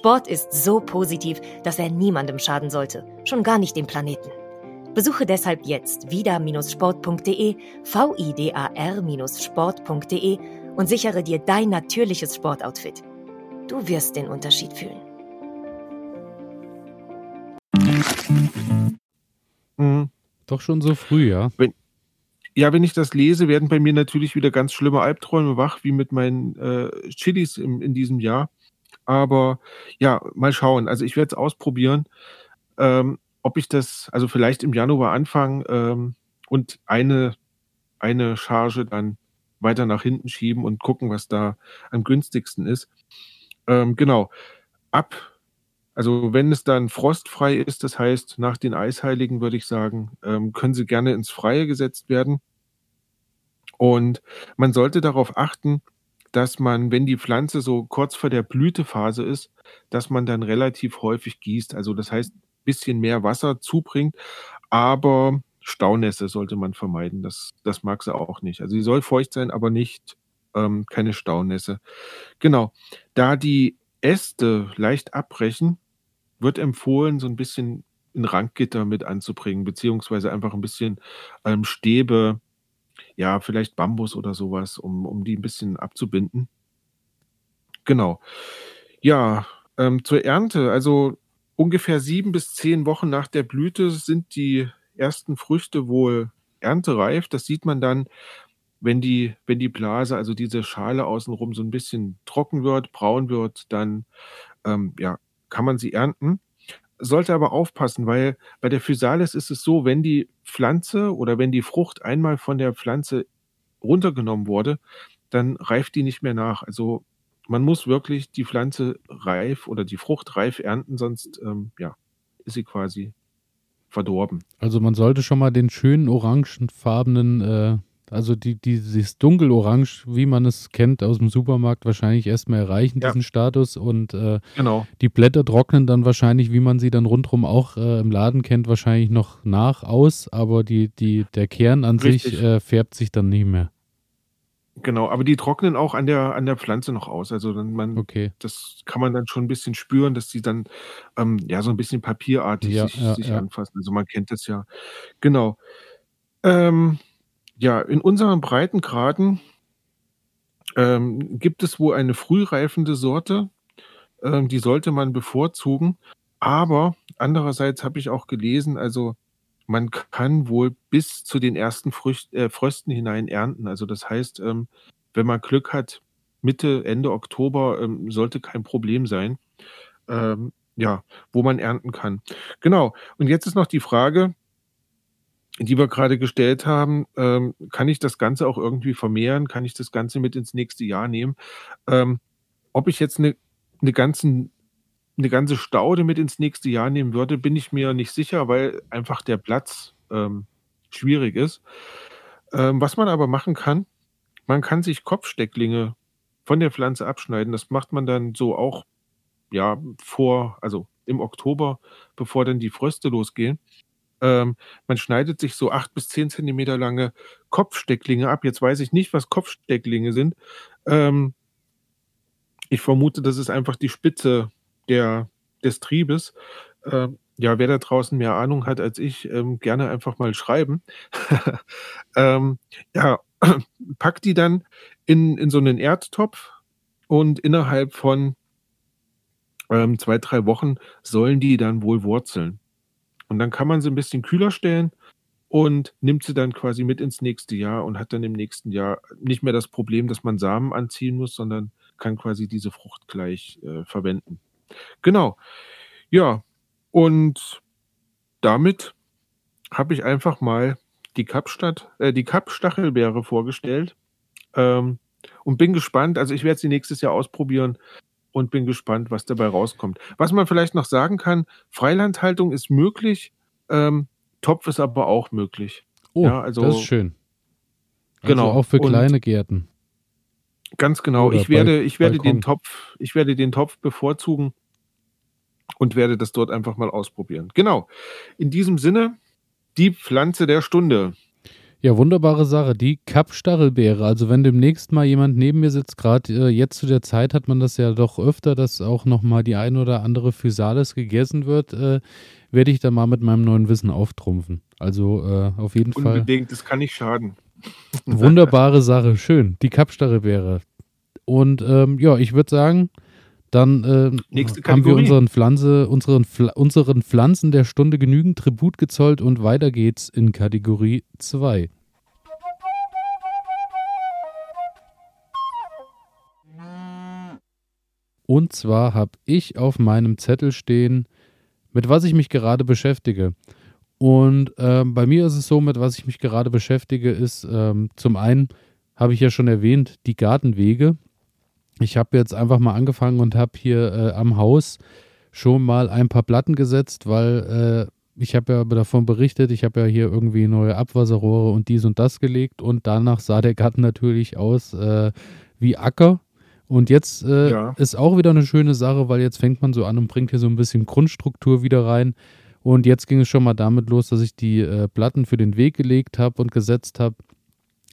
Sport ist so positiv, dass er niemandem schaden sollte, schon gar nicht dem Planeten. Besuche deshalb jetzt vida-sport.de, vidar-sport.de und sichere dir dein natürliches Sportoutfit. Du wirst den Unterschied fühlen. Mhm. Doch schon so früh, ja. Wenn, ja, wenn ich das lese, werden bei mir natürlich wieder ganz schlimme Albträume wach, wie mit meinen äh, Chilis im, in diesem Jahr. Aber ja, mal schauen. Also ich werde es ausprobieren, ähm, ob ich das, also vielleicht im Januar anfangen ähm, und eine, eine Charge dann weiter nach hinten schieben und gucken, was da am günstigsten ist. Ähm, genau. Ab, also wenn es dann frostfrei ist, das heißt nach den Eisheiligen, würde ich sagen, ähm, können sie gerne ins Freie gesetzt werden. Und man sollte darauf achten, dass man, wenn die Pflanze so kurz vor der Blütephase ist, dass man dann relativ häufig gießt. Also das heißt, ein bisschen mehr Wasser zubringt, aber Staunässe sollte man vermeiden. Das, das mag sie auch nicht. Also sie soll feucht sein, aber nicht ähm, keine Staunässe. Genau. Da die Äste leicht abbrechen, wird empfohlen, so ein bisschen ein Ranggitter mit anzubringen, beziehungsweise einfach ein bisschen ähm, Stäbe, ja, vielleicht Bambus oder sowas, um, um die ein bisschen abzubinden. Genau. Ja, ähm, zur Ernte, also ungefähr sieben bis zehn Wochen nach der Blüte sind die ersten Früchte wohl erntereif. Das sieht man dann, wenn die, wenn die Blase, also diese Schale außenrum so ein bisschen trocken wird, braun wird, dann ähm, ja, kann man sie ernten. Sollte aber aufpassen, weil bei der Physalis ist es so, wenn die Pflanze oder wenn die Frucht einmal von der Pflanze runtergenommen wurde, dann reift die nicht mehr nach. Also man muss wirklich die Pflanze reif oder die Frucht reif ernten, sonst ähm, ja, ist sie quasi verdorben. Also man sollte schon mal den schönen orangefarbenen äh, also die, die, dieses dunkelorange, wie man es kennt aus dem Supermarkt, wahrscheinlich erstmal erreichen, ja. diesen Status. Und äh, genau. die Blätter trocknen dann wahrscheinlich, wie man sie dann rundherum auch äh, im Laden kennt, wahrscheinlich noch nach aus, aber die, die, der Kern an Richtig. sich äh, färbt sich dann nicht mehr. Genau, aber die trocknen auch an der, an der Pflanze noch aus. Also dann man, okay. das kann man dann schon ein bisschen spüren, dass die dann ähm, ja so ein bisschen papierartig ja, sich, ja, sich anfassen. Also man kennt das ja. Genau. Ähm, ja, in unseren Breitengraden ähm, gibt es wohl eine frühreifende Sorte, ähm, die sollte man bevorzugen. Aber andererseits habe ich auch gelesen, also man kann wohl bis zu den ersten Frücht, äh, Frösten hinein ernten. Also das heißt, ähm, wenn man Glück hat, Mitte, Ende Oktober ähm, sollte kein Problem sein. Ähm, ja, wo man ernten kann. Genau. Und jetzt ist noch die Frage, die wir gerade gestellt haben, ähm, kann ich das Ganze auch irgendwie vermehren? Kann ich das Ganze mit ins nächste Jahr nehmen? Ähm, ob ich jetzt eine, eine, ganzen, eine ganze Staude mit ins nächste Jahr nehmen würde, bin ich mir nicht sicher, weil einfach der Platz ähm, schwierig ist. Ähm, was man aber machen kann, man kann sich Kopfstecklinge von der Pflanze abschneiden. Das macht man dann so auch ja vor, also im Oktober, bevor dann die Fröste losgehen. Ähm, man schneidet sich so acht bis zehn Zentimeter lange Kopfstecklinge ab. Jetzt weiß ich nicht, was Kopfstecklinge sind. Ähm, ich vermute, das ist einfach die Spitze der, des Triebes. Ähm, ja, wer da draußen mehr Ahnung hat als ich, ähm, gerne einfach mal schreiben. ähm, ja, pack die dann in, in so einen Erdtopf und innerhalb von ähm, zwei, drei Wochen sollen die dann wohl wurzeln. Und dann kann man sie ein bisschen kühler stellen und nimmt sie dann quasi mit ins nächste Jahr und hat dann im nächsten Jahr nicht mehr das Problem, dass man Samen anziehen muss, sondern kann quasi diese Frucht gleich äh, verwenden. Genau. Ja, und damit habe ich einfach mal die Kapstadt, äh, die Kapstachelbeere vorgestellt ähm, und bin gespannt. Also ich werde sie nächstes Jahr ausprobieren und bin gespannt, was dabei rauskommt. Was man vielleicht noch sagen kann, Freilandhaltung ist möglich, ähm, Topf ist aber auch möglich. Oh, ja, also, das ist schön. Also genau. Auch für kleine und Gärten. Ganz genau. Oder ich werde, ich werde den Topf, ich werde den Topf bevorzugen und werde das dort einfach mal ausprobieren. Genau. In diesem Sinne, die Pflanze der Stunde. Ja, wunderbare Sache. Die Kapstachelbeere. Also wenn demnächst mal jemand neben mir sitzt, gerade äh, jetzt zu der Zeit hat man das ja doch öfter, dass auch nochmal die ein oder andere Physalis gegessen wird, äh, werde ich da mal mit meinem neuen Wissen auftrumpfen. Also äh, auf jeden Unbedingt, Fall. Unbedingt, das kann nicht schaden. Wunderbare Sache. Schön. Die Kapstachelbeere. Und ähm, ja, ich würde sagen, dann äh, haben wir unseren, Pflanze, unseren, unseren Pflanzen der Stunde genügend Tribut gezollt und weiter geht's in Kategorie 2. Und zwar habe ich auf meinem Zettel stehen, mit was ich mich gerade beschäftige. Und äh, bei mir ist es so, mit was ich mich gerade beschäftige, ist ähm, zum einen, habe ich ja schon erwähnt, die Gartenwege ich habe jetzt einfach mal angefangen und habe hier äh, am Haus schon mal ein paar Platten gesetzt, weil äh, ich habe ja davon berichtet, ich habe ja hier irgendwie neue Abwasserrohre und dies und das gelegt und danach sah der Garten natürlich aus äh, wie Acker. Und jetzt äh, ja. ist auch wieder eine schöne Sache, weil jetzt fängt man so an und bringt hier so ein bisschen Grundstruktur wieder rein. Und jetzt ging es schon mal damit los, dass ich die äh, Platten für den Weg gelegt habe und gesetzt habe.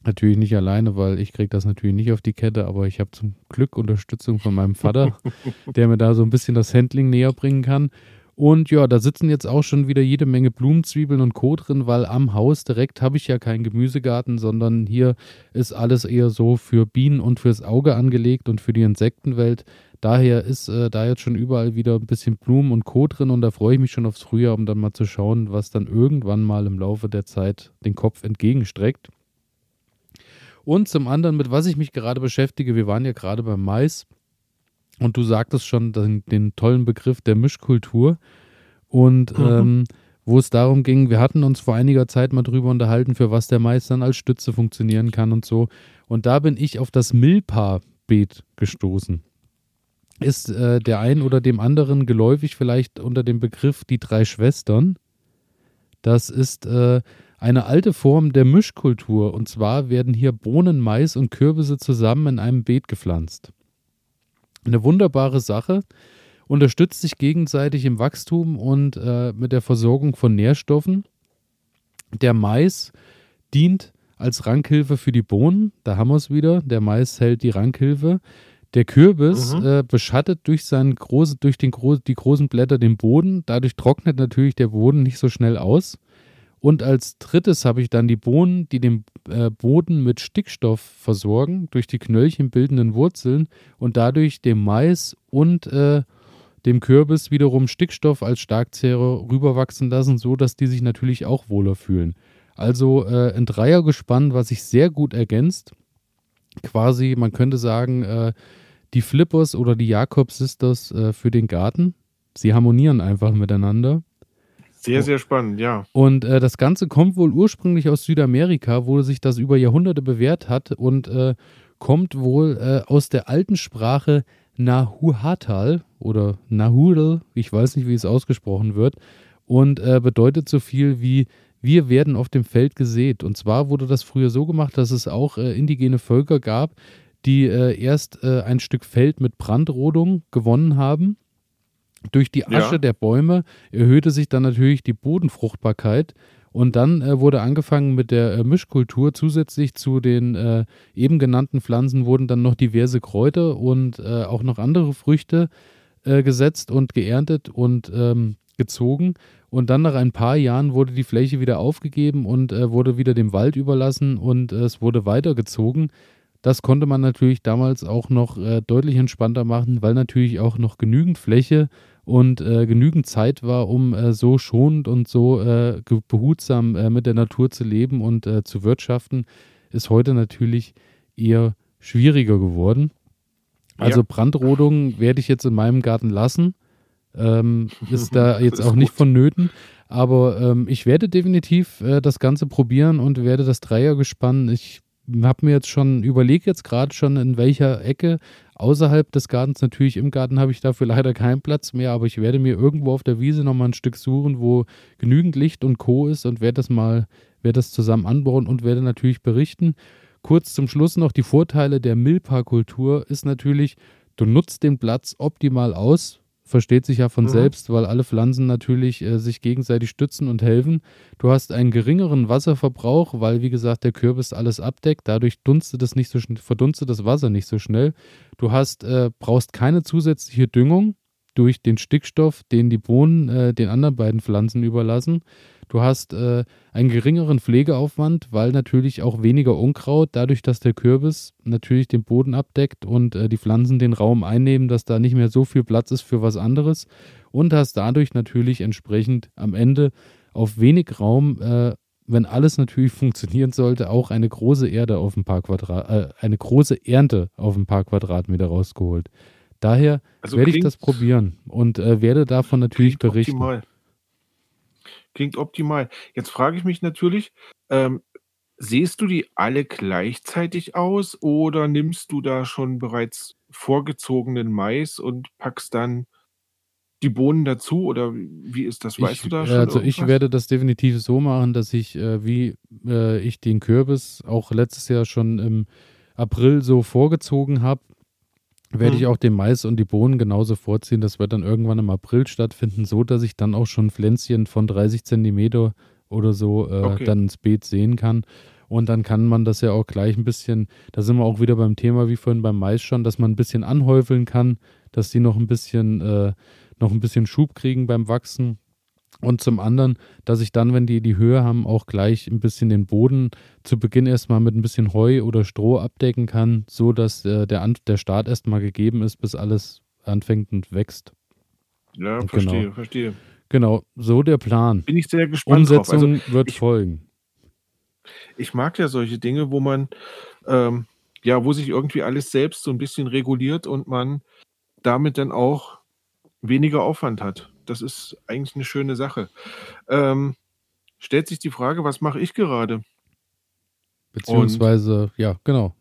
Natürlich nicht alleine, weil ich kriege das natürlich nicht auf die Kette, aber ich habe zum Glück Unterstützung von meinem Vater, der mir da so ein bisschen das Handling näher bringen kann. Und ja, da sitzen jetzt auch schon wieder jede Menge Blumenzwiebeln und Co. drin, weil am Haus direkt habe ich ja keinen Gemüsegarten, sondern hier ist alles eher so für Bienen und fürs Auge angelegt und für die Insektenwelt. Daher ist äh, da jetzt schon überall wieder ein bisschen Blumen und Co. drin und da freue ich mich schon aufs Frühjahr, um dann mal zu schauen, was dann irgendwann mal im Laufe der Zeit den Kopf entgegenstreckt. Und zum anderen, mit was ich mich gerade beschäftige, wir waren ja gerade beim Mais und du sagtest schon den, den tollen Begriff der Mischkultur und mhm. ähm, wo es darum ging, wir hatten uns vor einiger Zeit mal drüber unterhalten, für was der Mais dann als Stütze funktionieren kann und so. Und da bin ich auf das Milpa-Beet gestoßen. Ist äh, der einen oder dem anderen geläufig vielleicht unter dem Begriff die drei Schwestern? Das ist äh, eine alte Form der Mischkultur. Und zwar werden hier Bohnen, Mais und Kürbisse zusammen in einem Beet gepflanzt. Eine wunderbare Sache, unterstützt sich gegenseitig im Wachstum und äh, mit der Versorgung von Nährstoffen. Der Mais dient als Rankhilfe für die Bohnen. Da haben wir es wieder. Der Mais hält die Rankhilfe. Der Kürbis mhm. äh, beschattet durch, seinen große, durch den, die großen Blätter den Boden. Dadurch trocknet natürlich der Boden nicht so schnell aus. Und als drittes habe ich dann die Bohnen, die den äh, Boden mit Stickstoff versorgen, durch die Knöllchen bildenden Wurzeln und dadurch dem Mais und äh, dem Kürbis wiederum Stickstoff als Starkzehrer rüberwachsen lassen, so dass die sich natürlich auch wohler fühlen. Also äh, ein Dreiergespann, was sich sehr gut ergänzt. Quasi, man könnte sagen, äh, die Flippers oder die Jakob-Sisters äh, für den Garten. Sie harmonieren einfach miteinander. Sehr, sehr spannend, ja. Und äh, das Ganze kommt wohl ursprünglich aus Südamerika, wo sich das über Jahrhunderte bewährt hat und äh, kommt wohl äh, aus der alten Sprache Nahuatl oder Nahudel, ich weiß nicht, wie es ausgesprochen wird, und äh, bedeutet so viel wie wir werden auf dem Feld gesät. Und zwar wurde das früher so gemacht, dass es auch äh, indigene Völker gab, die äh, erst ein Stück Feld mit Brandrodung gewonnen haben durch die Asche ja. der Bäume erhöhte sich dann natürlich die Bodenfruchtbarkeit. Und dann äh, wurde angefangen mit der äh, Mischkultur. Zusätzlich zu den äh, eben genannten Pflanzen wurden dann noch diverse Kräuter und äh, auch noch andere Früchte äh, gesetzt und geerntet und ähm, gezogen. Und dann nach ein paar Jahren wurde die Fläche wieder aufgegeben und äh, wurde wieder dem Wald überlassen und es wurde weitergezogen. Das konnte man natürlich damals auch noch deutlich entspannter machen, weil natürlich auch noch genügend Fläche und äh, genügend Zeit war, um äh, so schonend und so äh, behutsam äh, mit der Natur zu leben und äh, zu wirtschaften, ist heute natürlich eher schwieriger geworden. Also ja. Brandrodung werde ich jetzt in meinem Garten lassen. Ähm, ist da jetzt auch nicht vonnöten. Aber ähm, ich werde definitiv das Ganze probieren und werde das Dreiergespann. Ich habe mir jetzt schon überlegt, jetzt gerade schon in welcher Ecke außerhalb des Gartens, natürlich im Garten habe ich dafür leider keinen Platz mehr, aber ich werde mir irgendwo auf der Wiese nochmal ein Stück suchen, wo genügend Licht und Co. ist und werde das mal, werde das zusammen anbauen und werde natürlich berichten. Kurz zum Schluss noch die Vorteile der Milpa-Kultur ist natürlich, du nutzt den Platz optimal aus, versteht sich ja von mhm. selbst, weil alle Pflanzen natürlich äh, sich gegenseitig stützen und helfen. Du hast einen geringeren Wasserverbrauch, weil wie gesagt der Kürbis alles abdeckt. Dadurch dunstet es nicht so verdunstet das Wasser nicht so schnell. Du hast äh, brauchst keine zusätzliche Düngung durch den Stickstoff, den die Bohnen äh, den anderen beiden Pflanzen überlassen. Du hast äh, einen geringeren Pflegeaufwand, weil natürlich auch weniger Unkraut, dadurch, dass der Kürbis natürlich den Boden abdeckt und äh, die Pflanzen den Raum einnehmen, dass da nicht mehr so viel Platz ist für was anderes. Und hast dadurch natürlich entsprechend am Ende auf wenig Raum, äh, wenn alles natürlich funktionieren sollte, auch eine große Erde auf ein paar Quadrat, äh, eine große Ernte auf ein paar Quadratmeter rausgeholt. Daher also werde ich das probieren und äh, werde davon natürlich berichten. Optimal. Klingt optimal. Jetzt frage ich mich natürlich, ähm, sähst du die alle gleichzeitig aus oder nimmst du da schon bereits vorgezogenen Mais und packst dann die Bohnen dazu oder wie ist das? Weißt ich, du da schon? Also irgendwas? ich werde das definitiv so machen, dass ich, äh, wie äh, ich den Kürbis auch letztes Jahr schon im April so vorgezogen habe, werde Mhm. ich auch den Mais und die Bohnen genauso vorziehen. Das wird dann irgendwann im April stattfinden, so dass ich dann auch schon Pflänzchen von 30 Zentimeter oder so äh, Okay. dann ins Beet sehen kann. Und dann kann man das ja auch gleich ein bisschen, da sind wir auch wieder beim Thema wie vorhin beim Mais schon, dass man ein bisschen anhäufeln kann, dass die noch ein bisschen, äh, noch ein bisschen Schub kriegen beim Wachsen. Und zum anderen, dass ich dann, wenn die die Höhe haben, auch gleich ein bisschen den Boden zu Beginn erstmal mit ein bisschen Heu oder Stroh abdecken kann, so dass äh, der, An der Start erstmal gegeben ist, bis alles anfängt und wächst. Ja, Genau. verstehe, verstehe. Genau, so der Plan. Bin ich sehr gespannt drauf. Umsetzung Also wird ich- folgen. ich mag ja solche Dinge, wo man, ähm, ja, wo sich irgendwie alles selbst so ein bisschen reguliert und man damit dann auch weniger Aufwand hat. Das ist eigentlich eine schöne Sache. Ähm, stellt sich die Frage, was mache ich gerade? Beziehungsweise, ja, genau,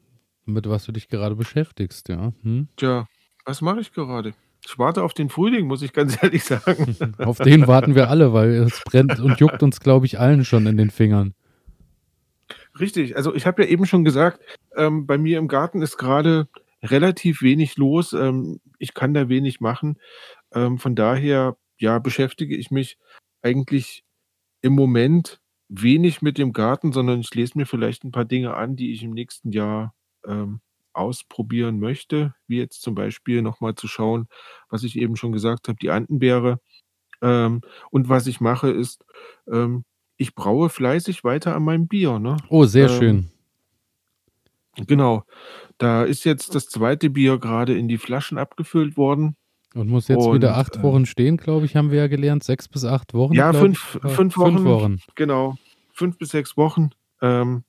mit was du dich gerade beschäftigst, ja. Hm? Tja, was mache ich gerade? Ich warte auf den Frühling, muss ich ganz ehrlich sagen. Auf den warten wir alle, weil es brennt und juckt uns, glaube ich, allen schon in den Fingern. Richtig, also ich habe ja eben schon gesagt, ähm, bei mir im Garten ist gerade relativ wenig los. Ähm, ich kann da wenig machen. Ähm, von daher, ja, beschäftige ich mich eigentlich im Moment wenig mit dem Garten, sondern ich lese mir vielleicht ein paar Dinge an, die ich im nächsten Jahr ähm, ausprobieren möchte, wie jetzt zum Beispiel nochmal zu schauen, was ich eben schon gesagt habe, die Andenbeere. Ähm, und was ich mache ist, ähm, ich braue fleißig weiter an meinem Bier. Ne? Oh, sehr Ähm, schön. Genau. Da ist jetzt das zweite Bier gerade in die Flaschen abgefüllt worden. Und muss jetzt und, wieder acht äh, Wochen stehen, glaube ich, haben wir ja gelernt. Sechs bis acht Wochen. Ja, fünf- ich. Äh, fünf Fünf Wochen. Wochen. Genau. Fünf bis sechs Wochen. Ähm,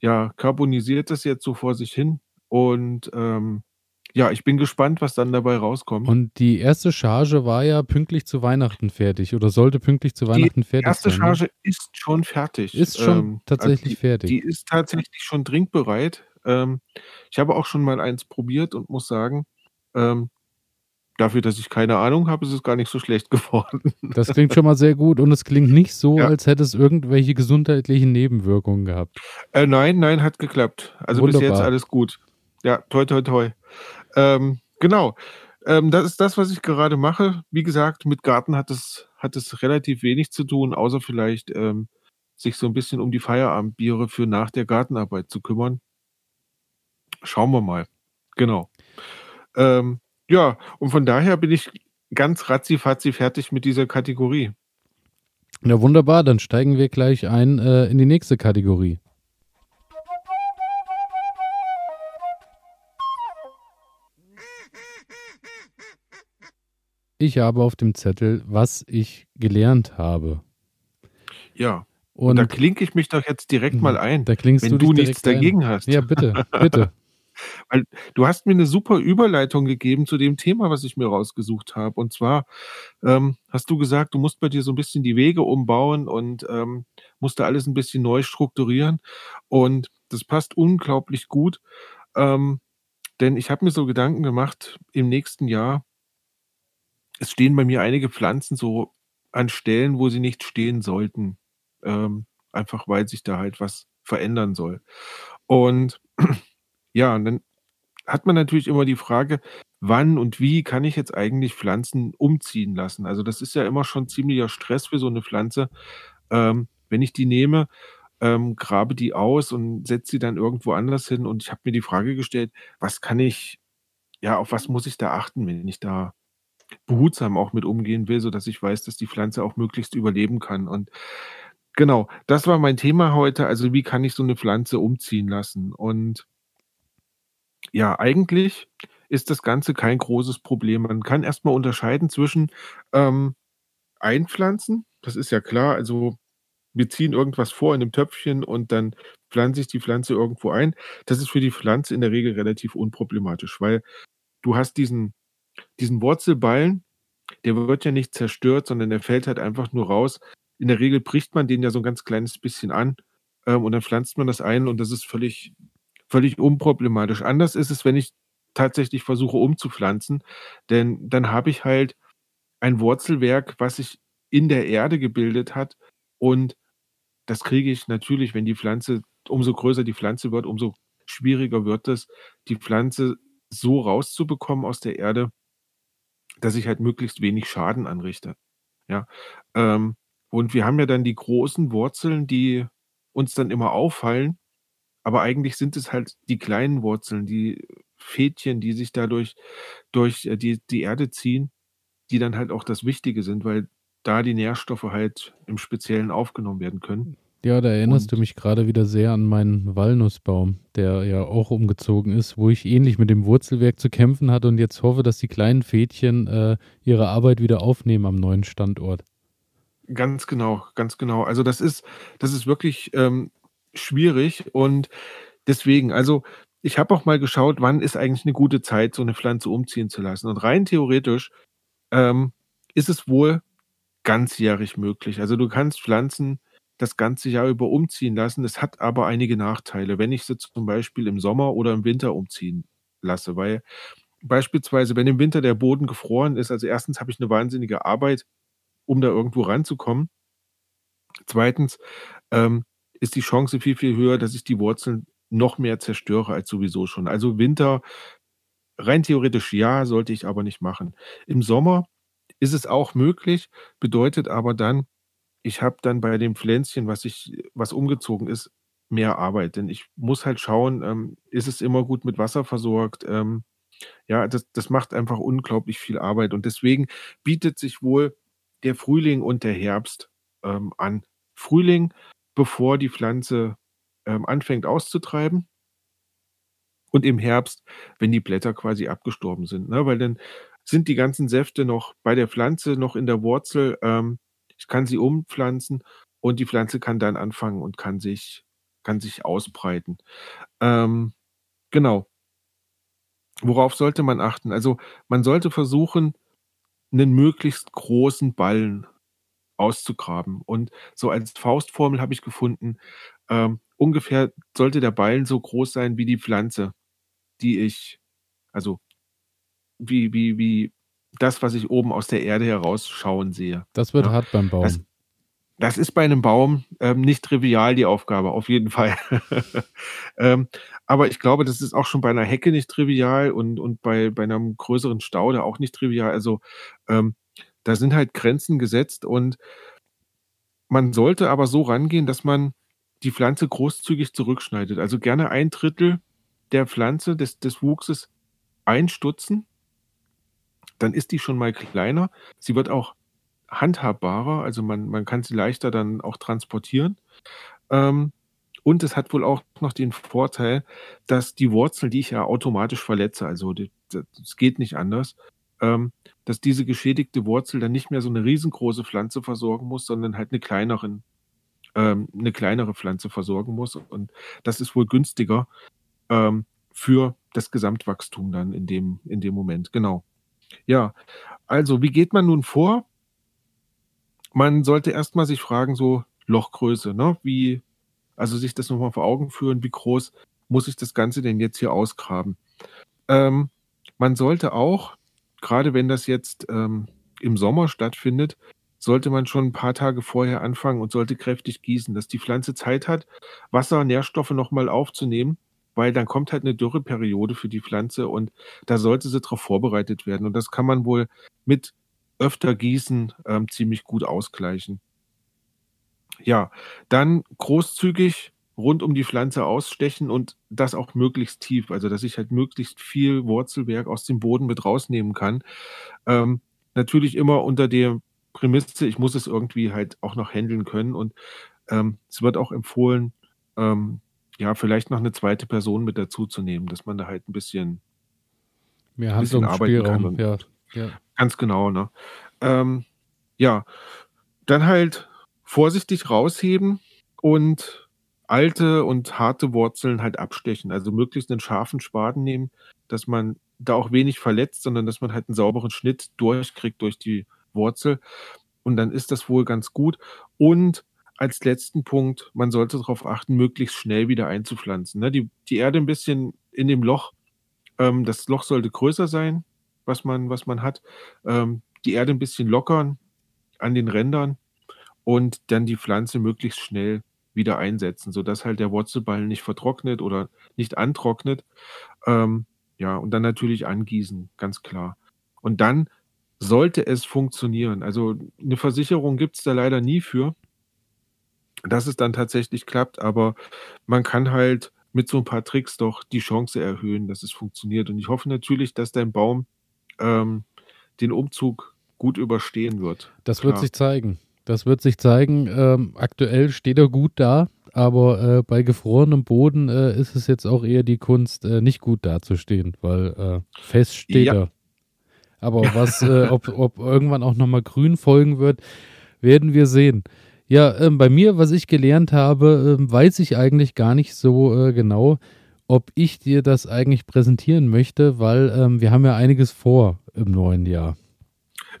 ja, carbonisiert das jetzt so vor sich hin. Und ähm, ja, ich bin gespannt, was dann dabei rauskommt. Und die erste Charge war ja pünktlich zu Weihnachten fertig oder sollte pünktlich zu Weihnachten Die fertig erste sein. ne? Charge ist schon fertig. Ist schon Ähm, tatsächlich also fertig. Die, die ist tatsächlich schon trinkbereit. Ähm, ich habe auch schon mal eins probiert und muss sagen, ähm, dafür, dass ich keine Ahnung habe, ist es gar nicht so schlecht geworden. Das klingt schon mal sehr gut und es klingt nicht so, Ja. als hätte es irgendwelche gesundheitlichen Nebenwirkungen gehabt. Äh, nein, nein, hat geklappt. Also bis Wunderbar. jetzt alles gut. Ja, toi, toi, toi. Ähm, genau. Ähm, das ist das, was ich gerade mache. Wie gesagt, mit Garten hat es, hat es relativ wenig zu tun, außer vielleicht ähm, sich so ein bisschen um die Feierabendbiere für nach der Gartenarbeit zu kümmern. Schauen wir mal. Genau. Ähm, ja, und von daher bin ich ganz ratzi-fatzi fertig mit dieser Kategorie. Ja, wunderbar, dann steigen wir gleich ein äh, in die nächste Kategorie. Ich habe auf dem Zettel, was ich gelernt habe. Ja, Und, und da klinke ich mich doch jetzt direkt mal ein, da klingst wenn du, du, nichts ein. dagegen hast. Ja, bitte, bitte. Du hast mir eine super Überleitung gegeben zu dem Thema, was ich mir rausgesucht habe. Und zwar ähm, hast du gesagt, du musst bei dir so ein bisschen die Wege umbauen und ähm, musst da alles ein bisschen neu strukturieren. Und das passt unglaublich gut, ähm, denn ich habe mir so Gedanken gemacht, im nächsten Jahr, es stehen bei mir einige Pflanzen so an Stellen, wo sie nicht stehen sollten. Ähm, einfach weil sich da halt was verändern soll. Und ja, und dann hat man natürlich immer die Frage, wann und wie kann ich jetzt eigentlich Pflanzen umziehen lassen? Also das ist ja immer schon ziemlicher Stress für so eine Pflanze. Ähm, wenn ich die nehme, ähm, grabe die aus und setze sie dann irgendwo anders hin. Und ich habe mir die Frage gestellt, was kann ich, ja, auf was muss ich da achten, wenn ich da behutsam auch mit umgehen will, sodass ich weiß, dass die Pflanze auch möglichst überleben kann. Und genau, das war mein Thema heute. Also wie kann ich so eine Pflanze umziehen lassen? Und ja, eigentlich ist das Ganze kein großes Problem. Man kann erstmal unterscheiden zwischen ähm, Einpflanzen, das ist ja klar, also wir ziehen irgendwas vor in einem Töpfchen und dann pflanze ich die Pflanze irgendwo ein. Das ist für die Pflanze in der Regel relativ unproblematisch, weil du hast diesen, diesen Wurzelballen, der wird ja nicht zerstört, sondern der fällt halt einfach nur raus. In der Regel bricht man den ja so ein ganz kleines bisschen an ähm, und dann pflanzt man das ein und das ist völlig, völlig unproblematisch. Anders ist es, wenn ich tatsächlich versuche umzupflanzen, denn dann habe ich halt ein Wurzelwerk, was sich in der Erde gebildet hat und das kriege ich natürlich, wenn die Pflanze, umso größer die Pflanze wird, umso schwieriger wird es, die Pflanze so rauszubekommen aus der Erde, dass ich halt möglichst wenig Schaden anrichte. Ja. Ähm, und wir haben ja dann die großen Wurzeln, die uns dann immer auffallen, aber eigentlich sind es halt die kleinen Wurzeln, die Fädchen, die sich dadurch durch äh, die, die Erde ziehen, die dann halt auch das Wichtige sind, weil da die Nährstoffe halt im Speziellen aufgenommen werden können. Ja, da erinnerst und, du mich gerade wieder sehr an meinen Walnussbaum, der ja auch umgezogen ist, wo ich ähnlich mit dem Wurzelwerk zu kämpfen hatte und jetzt hoffe, dass die kleinen Fädchen äh, ihre Arbeit wieder aufnehmen am neuen Standort. Ganz genau, ganz genau. Also das ist, das ist wirklich ähm, schwierig und deswegen, also ich habe auch mal geschaut, wann ist eigentlich eine gute Zeit, so eine Pflanze umziehen zu lassen. Und rein theoretisch ähm, ist es wohl ganzjährig möglich. Also du kannst Pflanzen das ganze Jahr über umziehen lassen. Es hat aber einige Nachteile, wenn ich sie zum Beispiel im Sommer oder im Winter umziehen lasse, weil beispielsweise, wenn im Winter der Boden gefroren ist, also erstens habe ich eine wahnsinnige Arbeit, um da irgendwo ranzukommen. Zweitens ähm, ist die Chance viel, viel höher, dass ich die Wurzeln noch mehr zerstöre als sowieso schon. Also Winter, rein theoretisch ja, sollte ich aber nicht machen. Im Sommer ist es auch möglich, bedeutet aber dann, ich habe dann bei dem Pflänzchen, was ich, was umgezogen ist, mehr Arbeit. Denn ich muss halt schauen, ähm, ist es immer gut mit Wasser versorgt? Ähm, ja, das, das macht einfach unglaublich viel Arbeit. Und deswegen bietet sich wohl der Frühling und der Herbst ähm, an. Frühling, bevor die Pflanze ähm, anfängt auszutreiben. Und im Herbst, wenn die Blätter quasi abgestorben sind. Ne? Weil dann sind die ganzen Säfte noch bei der Pflanze, noch in der Wurzel. Ähm, ich kann sie umpflanzen und die Pflanze kann dann anfangen und kann sich, kann sich ausbreiten. Ähm, genau. Worauf sollte man achten? Also man sollte versuchen, einen möglichst großen Ballen auszugraben. Und so als Faustformel habe ich gefunden, ähm, ungefähr sollte der Ballen so groß sein wie die Pflanze, die ich, also wie, wie, wie das, was ich oben aus der Erde herausschauen sehe. Das wird ja. hart beim Baum. Das, das ist bei einem Baum ähm, nicht trivial die Aufgabe, auf jeden Fall. ähm, aber ich glaube, das ist auch schon bei einer Hecke nicht trivial und, und bei, bei einem größeren Staude auch nicht trivial. Also ähm, da sind halt Grenzen gesetzt und man sollte aber so rangehen, dass man die Pflanze großzügig zurückschneidet. Also gerne ein Drittel der Pflanze, des, des Wuchses einstutzen. Dann ist die schon mal kleiner. Sie wird auch handhabbarer, also man, man kann sie leichter dann auch transportieren. Ähm, und es hat wohl auch noch den Vorteil, dass die Wurzel, die ich ja automatisch verletze, also es geht nicht anders, ähm, dass diese geschädigte Wurzel dann nicht mehr so eine riesengroße Pflanze versorgen muss, sondern halt eine kleineren, ähm, eine kleinere Pflanze versorgen muss. Und das ist wohl günstiger ähm, für das Gesamtwachstum dann in dem, in dem Moment. Genau. Ja, also wie geht man nun vor? Man sollte erstmal sich fragen, so Lochgröße, ne? Wie, also sich das nochmal vor Augen führen, wie groß muss ich das Ganze denn jetzt hier ausgraben? Ähm, man sollte auch gerade wenn das jetzt ähm, im Sommer stattfindet, sollte man schon ein paar Tage vorher anfangen und sollte kräftig gießen, dass die Pflanze Zeit hat, Wasser, Nährstoffe nochmal aufzunehmen, weil dann kommt halt eine Dürreperiode für die Pflanze und da sollte sie darauf vorbereitet werden. Und das kann man wohl mit öfter Gießen ähm, ziemlich gut ausgleichen. Ja, dann großzügig rund um die Pflanze ausstechen und das auch möglichst tief, also dass ich halt möglichst viel Wurzelwerk aus dem Boden mit rausnehmen kann. Ähm, natürlich immer unter der Prämisse, ich muss es irgendwie halt auch noch handeln können und ähm, es wird auch empfohlen, ähm, ja, vielleicht noch eine zweite Person mit dazu zu nehmen, dass man da halt ein bisschen, mehr. Und, ja, ja. Ganz genau, ne? Ähm, ja, dann halt vorsichtig rausheben und alte und harte Wurzeln halt abstechen. Also möglichst einen scharfen Spaten nehmen, dass man da auch wenig verletzt, sondern dass man halt einen sauberen Schnitt durchkriegt durch die Wurzel. Und dann ist das wohl ganz gut. Und als letzten Punkt, man sollte darauf achten, möglichst schnell wieder einzupflanzen. Ne? Die, die Erde ein bisschen in dem Loch, ähm, das Loch sollte größer sein, was man, was man hat. Ähm, die Erde ein bisschen lockern an den Rändern und dann die Pflanze möglichst schnell wieder einsetzen, sodass halt der Wurzelballen nicht vertrocknet oder nicht antrocknet. Ähm, ja, und dann natürlich angießen, ganz klar. Und dann sollte es funktionieren. Also eine Versicherung gibt es da leider nie für, dass es dann tatsächlich klappt, aber man kann halt mit so ein paar Tricks doch die Chance erhöhen, dass es funktioniert. Und ich hoffe natürlich, dass dein Baum ähm, den Umzug gut überstehen wird. Das Klar. wird sich zeigen. Das wird sich zeigen. Ähm, aktuell steht er gut da, aber äh, bei gefrorenem Boden äh, ist es jetzt auch eher die Kunst, äh, nicht gut dazustehen, weil äh, fest steht ja. er. Aber was, äh, ob, ob irgendwann auch nochmal grün folgen wird, werden wir sehen. Ja, ähm, bei mir, was ich gelernt habe, ähm, weiß ich eigentlich gar nicht so äh, genau, ob ich dir das eigentlich präsentieren möchte, weil ähm, wir haben ja einiges vor im neuen Jahr.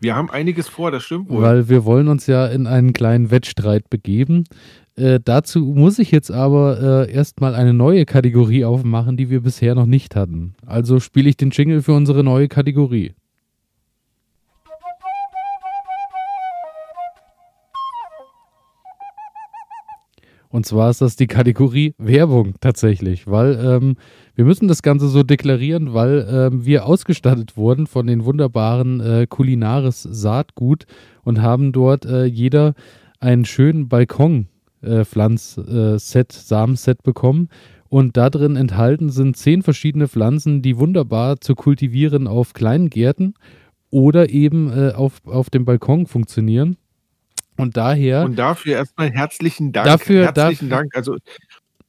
Wir haben einiges vor, das stimmt wohl. Weil wir wollen uns ja in einen kleinen Wettstreit begeben. Äh, dazu muss ich jetzt aber äh, erstmal eine neue Kategorie aufmachen, die wir bisher noch nicht hatten. Also spiele ich den Jingle für unsere neue Kategorie. Und zwar ist das die Kategorie Werbung tatsächlich, weil ähm, wir müssen das Ganze so deklarieren, weil ähm, wir ausgestattet wurden von den wunderbaren äh, Kulinaris Saatgut und haben dort äh, jeder einen schönen Balkon-Pflanz-Set, äh, Samenset bekommen. Und da drin enthalten sind zehn verschiedene Pflanzen, die wunderbar zu kultivieren auf kleinen Gärten oder eben äh, auf, auf dem Balkon funktionieren. Und daher. Und dafür erstmal herzlichen Dank. Dafür, herzlichen dafür, Dank. Also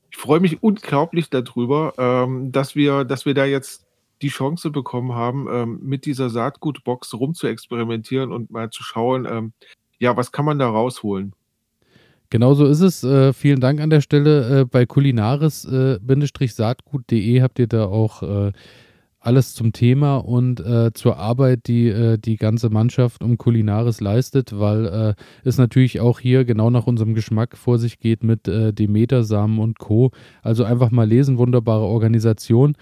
ich freue mich unglaublich darüber, ähm, dass wir, dass wir da jetzt die Chance bekommen haben, ähm, mit dieser Saatgutbox rumzuexperimentieren und mal zu schauen, ähm, ja, was kann man da rausholen? Genau so ist es. Äh, vielen Dank an der Stelle. Äh, bei kulinaris-saatgut.de äh, habt ihr da auch äh, alles zum Thema und äh, zur Arbeit, die äh, die ganze Mannschaft um Kulinaris leistet, weil äh, es natürlich auch hier genau nach unserem Geschmack vor sich geht mit äh, Demeter-Samen und Co. Also einfach mal lesen, wunderbare Organisation.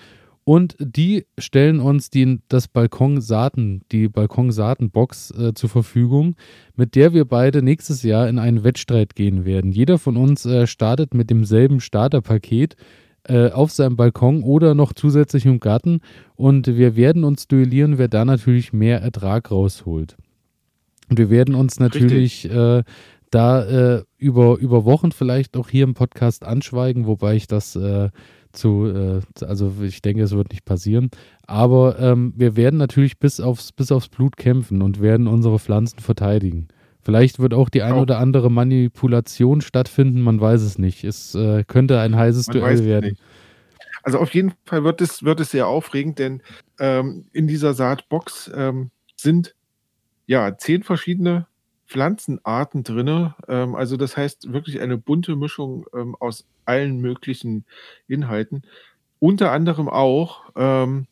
Und die stellen uns die, das Balkonsaaten, die Balkonsaatenbox äh, zur Verfügung, mit der wir beide nächstes Jahr in einen Wettstreit gehen werden. Jeder von uns äh, startet mit demselben Starterpaket äh, auf seinem Balkon oder noch zusätzlich im Garten. Und wir werden uns duellieren, wer da natürlich mehr Ertrag rausholt. Und wir werden uns natürlich äh, da äh, über, über Wochen vielleicht auch hier im Podcast anschweigen, wobei ich das äh, zu, äh, also ich denke, es wird nicht passieren. Aber ähm, wir werden natürlich bis aufs, bis aufs Blut kämpfen und werden unsere Pflanzen verteidigen. Vielleicht wird auch die ein oder andere Manipulation stattfinden, man weiß es nicht. Es äh, könnte ein heißes man Duell werden. Nicht. Also auf jeden Fall wird es, wird es sehr aufregend, denn ähm, in dieser Saatbox ähm, sind ja zehn verschiedene Pflanzenarten drin. Ähm, also das heißt wirklich eine bunte Mischung ähm, aus allen möglichen Inhalten. Unter anderem auch ähm,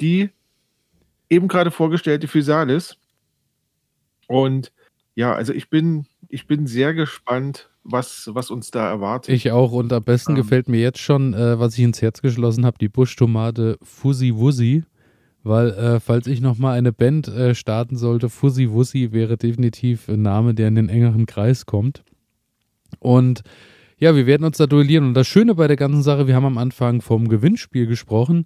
die eben gerade vorgestellte Physalis. Und ja, also ich bin, ich bin sehr gespannt, was, was uns da erwartet. Ich auch und am besten ähm, gefällt mir jetzt schon, äh, was ich ins Herz geschlossen habe, die Buschtomate Fuzzy Wuzzy. Weil, äh, falls ich nochmal eine Band äh, starten sollte, Fuzzy Wuzzy wäre definitiv ein Name, der in den engeren Kreis kommt. Und ja, wir werden uns da duellieren. Und das Schöne bei der ganzen Sache, wir haben am Anfang vom Gewinnspiel gesprochen.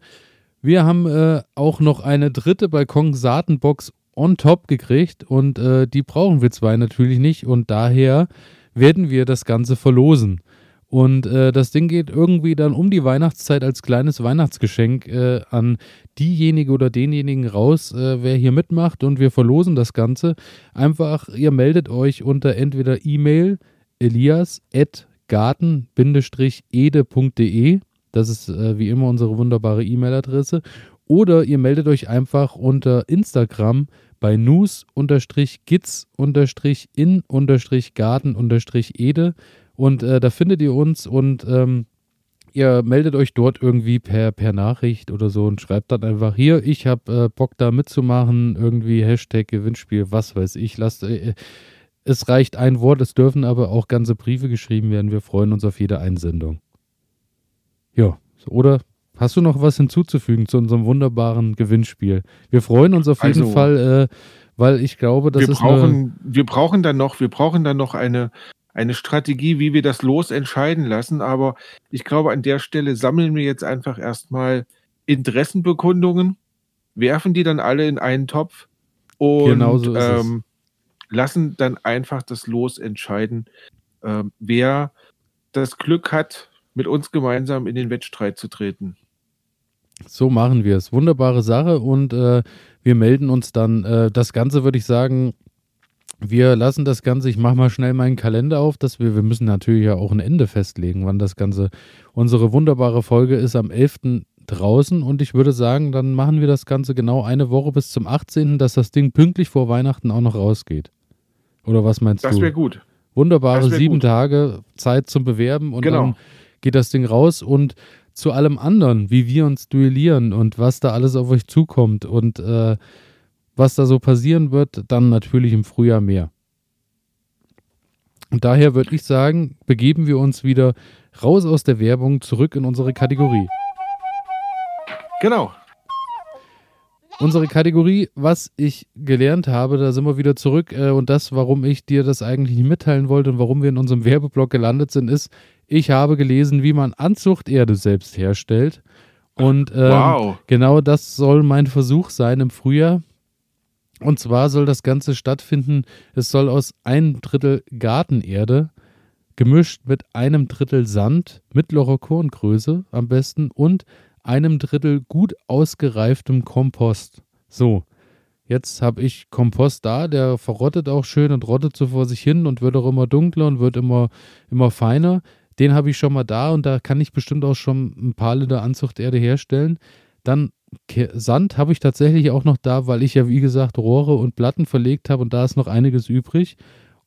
Wir haben äh, auch noch eine dritte Balkon-Saatenbox on top gekriegt und äh, die brauchen wir zwei natürlich nicht und daher werden wir das Ganze verlosen. Und äh, das Ding geht irgendwie dann um die Weihnachtszeit als kleines Weihnachtsgeschenk äh, an diejenige oder denjenigen raus, äh, wer hier mitmacht und wir verlosen das Ganze. Einfach, ihr meldet euch unter entweder E-Mail elias.garten-ede.de das ist äh, wie immer unsere wunderbare E-Mail-Adresse oder ihr meldet euch einfach unter Instagram bei news-gits-in-garten-ede und äh, da findet ihr uns und ähm, ihr meldet euch dort irgendwie per, per Nachricht oder so und schreibt dann einfach hier, ich habe äh, Bock da mitzumachen, irgendwie Hashtag Gewinnspiel, was weiß ich, lasst äh, es reicht ein Wort, es dürfen aber auch ganze Briefe geschrieben werden. Wir freuen uns auf jede Einsendung. Ja, oder Hast du noch was hinzuzufügen zu unserem wunderbaren Gewinnspiel? Wir freuen uns auf jeden also, Fall, äh, weil ich glaube, das wir brauchen, wir brauchen dann noch, wir brauchen dann noch eine eine Strategie, wie wir das Los entscheiden lassen. Aber ich glaube, an der Stelle sammeln wir jetzt einfach erstmal Interessenbekundungen, werfen die dann alle in einen Topf und genau so ähm, lassen dann einfach das Los entscheiden, ähm, wer das Glück hat, mit uns gemeinsam in den Wettstreit zu treten. So machen wir es. Wunderbare Sache und äh, wir melden uns dann. Äh, das Ganze würde ich sagen, wir lassen das Ganze, ich mache mal schnell meinen Kalender auf, dass wir, wir müssen natürlich ja auch ein Ende festlegen, wann das Ganze, unsere wunderbare Folge ist am 11. draußen und ich würde sagen, dann machen wir das Ganze genau eine Woche bis zum 18., dass das Ding pünktlich vor Weihnachten auch noch rausgeht. Oder was meinst das du? Das wäre gut. Wunderbare sieben gut. Tage Zeit zum Bewerben und genau. dann geht das Ding raus und zu allem anderen, wie wir uns duellieren und was da alles auf euch zukommt und äh, was da so passieren wird, dann natürlich im Frühjahr mehr. Und daher würde ich sagen, begeben wir uns wieder raus aus der Werbung zurück in unsere Kategorie. Genau. Unsere Kategorie, was ich gelernt habe, da sind wir wieder zurück. Äh, und das, warum ich dir das eigentlich nicht mitteilen wollte und warum wir in unserem Werbeblock gelandet sind, ist, ich habe gelesen, wie man Anzuchterde selbst herstellt. Und ähm, wow. genau das soll mein Versuch sein im Frühjahr. Und zwar soll das Ganze stattfinden, es soll aus einem Drittel Gartenerde gemischt mit einem Drittel Sand, mittlerer Korngröße am besten und einem Drittel gut ausgereiftem Kompost. So, jetzt habe ich Kompost da, der verrottet auch schön und rottet so vor sich hin und wird auch immer dunkler und wird immer, immer feiner. Den habe ich schon mal da und da kann ich bestimmt auch schon ein paar Liter Anzuchterde herstellen. Dann Sand habe ich tatsächlich auch noch da, weil ich ja, wie gesagt, Rohre und Platten verlegt habe und da ist noch einiges übrig.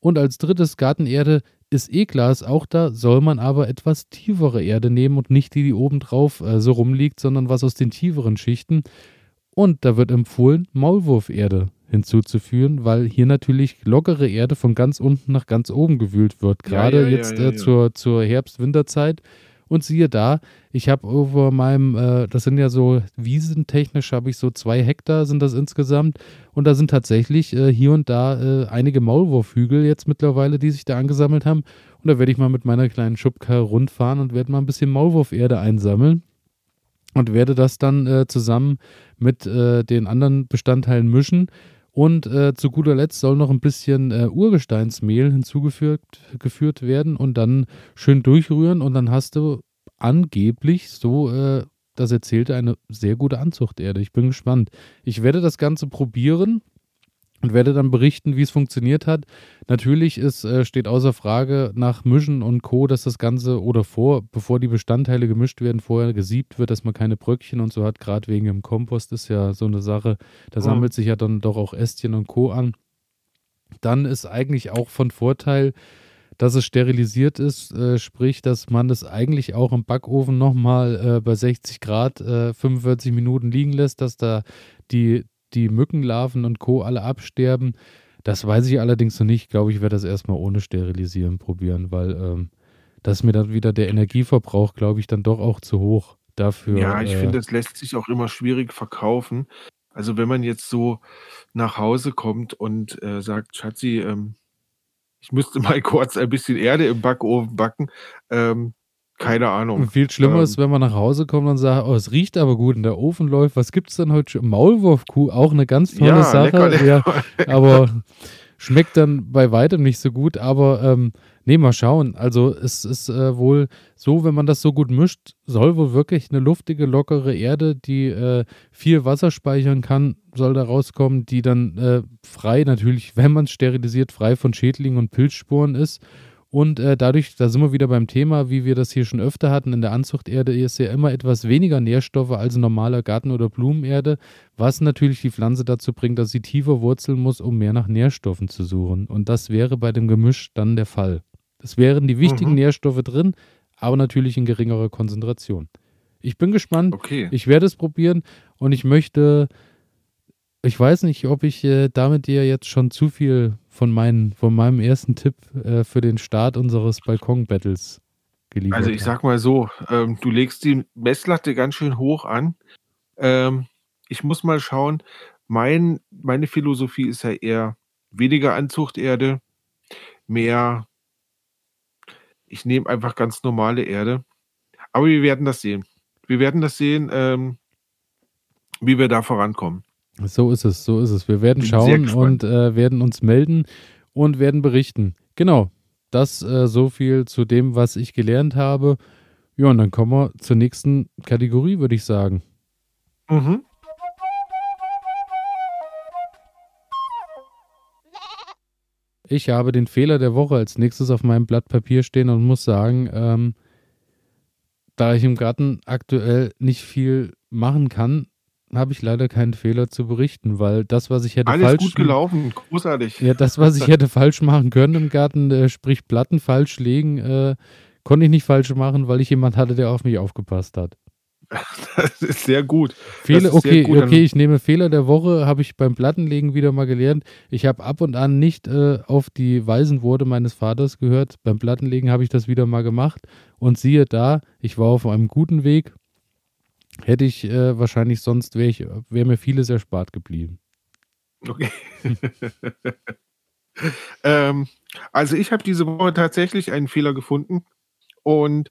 Und als drittes Gartenerde ist E-Glas auch da, soll man aber etwas tiefere Erde nehmen und nicht die, die oben drauf äh, so rumliegt, sondern was aus den tieferen Schichten. Und da wird empfohlen, Maulwurferde hinzuzuführen, weil hier natürlich lockere Erde von ganz unten nach ganz oben gewühlt wird. Gerade ja, ja, jetzt ja, äh, zur, zur Herbst-Winterzeit und siehe da, ich habe über meinem, äh, das sind ja so wiesentechnisch, habe ich so zwei Hektar sind das insgesamt. Und da sind tatsächlich äh, hier und da äh, einige Maulwurfhügel jetzt mittlerweile, die sich da angesammelt haben. Und da werde ich mal mit meiner kleinen Schubkarre rundfahren und werde mal ein bisschen Maulwurferde einsammeln. Und werde das dann äh, zusammen mit äh, den anderen Bestandteilen mischen. Und äh, zu guter Letzt soll noch ein bisschen äh, Urgesteinsmehl hinzugefügt geführt werden und dann schön durchrühren und dann hast du angeblich so, äh, das erzählte, eine sehr gute Anzuchterde. Ich bin gespannt. Ich werde das Ganze probieren und werde dann berichten, wie es funktioniert hat. Natürlich ist, äh, steht außer Frage nach Mischen und Co., dass das Ganze oder vor, bevor die Bestandteile gemischt werden, vorher gesiebt wird, dass man keine Bröckchen und so hat. Gerade wegen dem Kompost ist ja so eine Sache. Da mhm. sammelt sich ja dann doch auch Ästchen und Co. an. Dann ist eigentlich auch von Vorteil, dass es sterilisiert ist, äh, sprich, dass man das eigentlich auch im Backofen nochmal äh, bei 60 Grad äh, 45 Minuten liegen lässt, dass da die die Mückenlarven und Co. alle absterben. Das weiß ich allerdings noch nicht. Ich glaube, ich werde das erstmal ohne Sterilisieren probieren, weil ähm, das mir dann wieder der Energieverbrauch, glaube ich, dann doch auch zu hoch dafür. Ja, ich äh, finde, es lässt sich auch immer schwierig verkaufen. Also wenn man jetzt so nach Hause kommt und äh, sagt, Schatzi, ähm, ich müsste mal kurz ein bisschen Erde im Backofen backen, ähm, keine Ahnung. Und viel schlimmer ähm, ist, wenn man nach Hause kommt und sagt, oh, es riecht aber gut und der Ofen läuft. Was gibt es denn heute? Maulwurfkuh, auch eine ganz tolle ja, Sache. Lecker, lecker. Ja, aber schmeckt dann bei weitem nicht so gut. Aber ähm, nee, mal schauen. Also es ist äh, wohl so, wenn man das so gut mischt, soll wohl wirklich eine luftige, lockere Erde, die äh, viel Wasser speichern kann, soll da rauskommen, die dann äh, frei natürlich, wenn man es sterilisiert, frei von Schädlingen und Pilzsporen ist und äh, dadurch, da sind wir wieder beim Thema, wie wir das hier schon öfter hatten, in der Anzuchterde ist ja immer etwas weniger Nährstoffe als normaler Garten- oder Blumenerde, was natürlich die Pflanze dazu bringt, dass sie tiefer wurzeln muss, um mehr nach Nährstoffen zu suchen. Und das wäre bei dem Gemisch dann der Fall. Es wären die wichtigen mhm. Nährstoffe drin, aber natürlich in geringerer Konzentration. Ich bin gespannt. Okay. Ich werde es probieren und ich möchte ich weiß nicht, ob ich äh, damit dir jetzt schon zu viel von, meinen, von meinem ersten Tipp äh, für den Start unseres Balkon-Battles geliefert. Also ich sag mal so, ähm, du legst die Messlatte ganz schön hoch an. Ähm, ich muss mal schauen, mein, meine Philosophie ist ja eher weniger Anzuchterde, mehr ich nehme einfach ganz normale Erde. Aber wir werden das sehen. Wir werden das sehen, ähm, wie wir da vorankommen. So ist es, so ist es. Wir werden Bin schauen und äh, werden uns melden und werden berichten. Genau, das äh, so viel zu dem, was ich gelernt habe. Ja, und dann kommen wir zur nächsten Kategorie, würde ich sagen. Mhm. Ich habe den Fehler der Woche als nächstes auf meinem Blatt Papier stehen und muss sagen, ähm, da ich im Garten aktuell nicht viel machen kann, habe ich leider keinen Fehler zu berichten, weil das, was ich hätte Alles falsch gut gelaufen, großartig. Ja, das, was ich hätte falsch machen können im Garten, äh, sprich Platten falsch legen, äh, konnte ich nicht falsch machen, weil ich jemand hatte, der auf mich aufgepasst hat. Das ist sehr gut. Fehler, okay, gut. okay, ich nehme Fehler der Woche, habe ich beim Plattenlegen wieder mal gelernt. Ich habe ab und an nicht äh, auf die weisen Worte meines Vaters gehört. Beim Plattenlegen habe ich das wieder mal gemacht. Und siehe da, ich war auf einem guten Weg. Hätte ich äh, wahrscheinlich sonst, wäre wär mir vieles erspart geblieben. Okay. ähm, also ich habe diese Woche tatsächlich einen Fehler gefunden. Und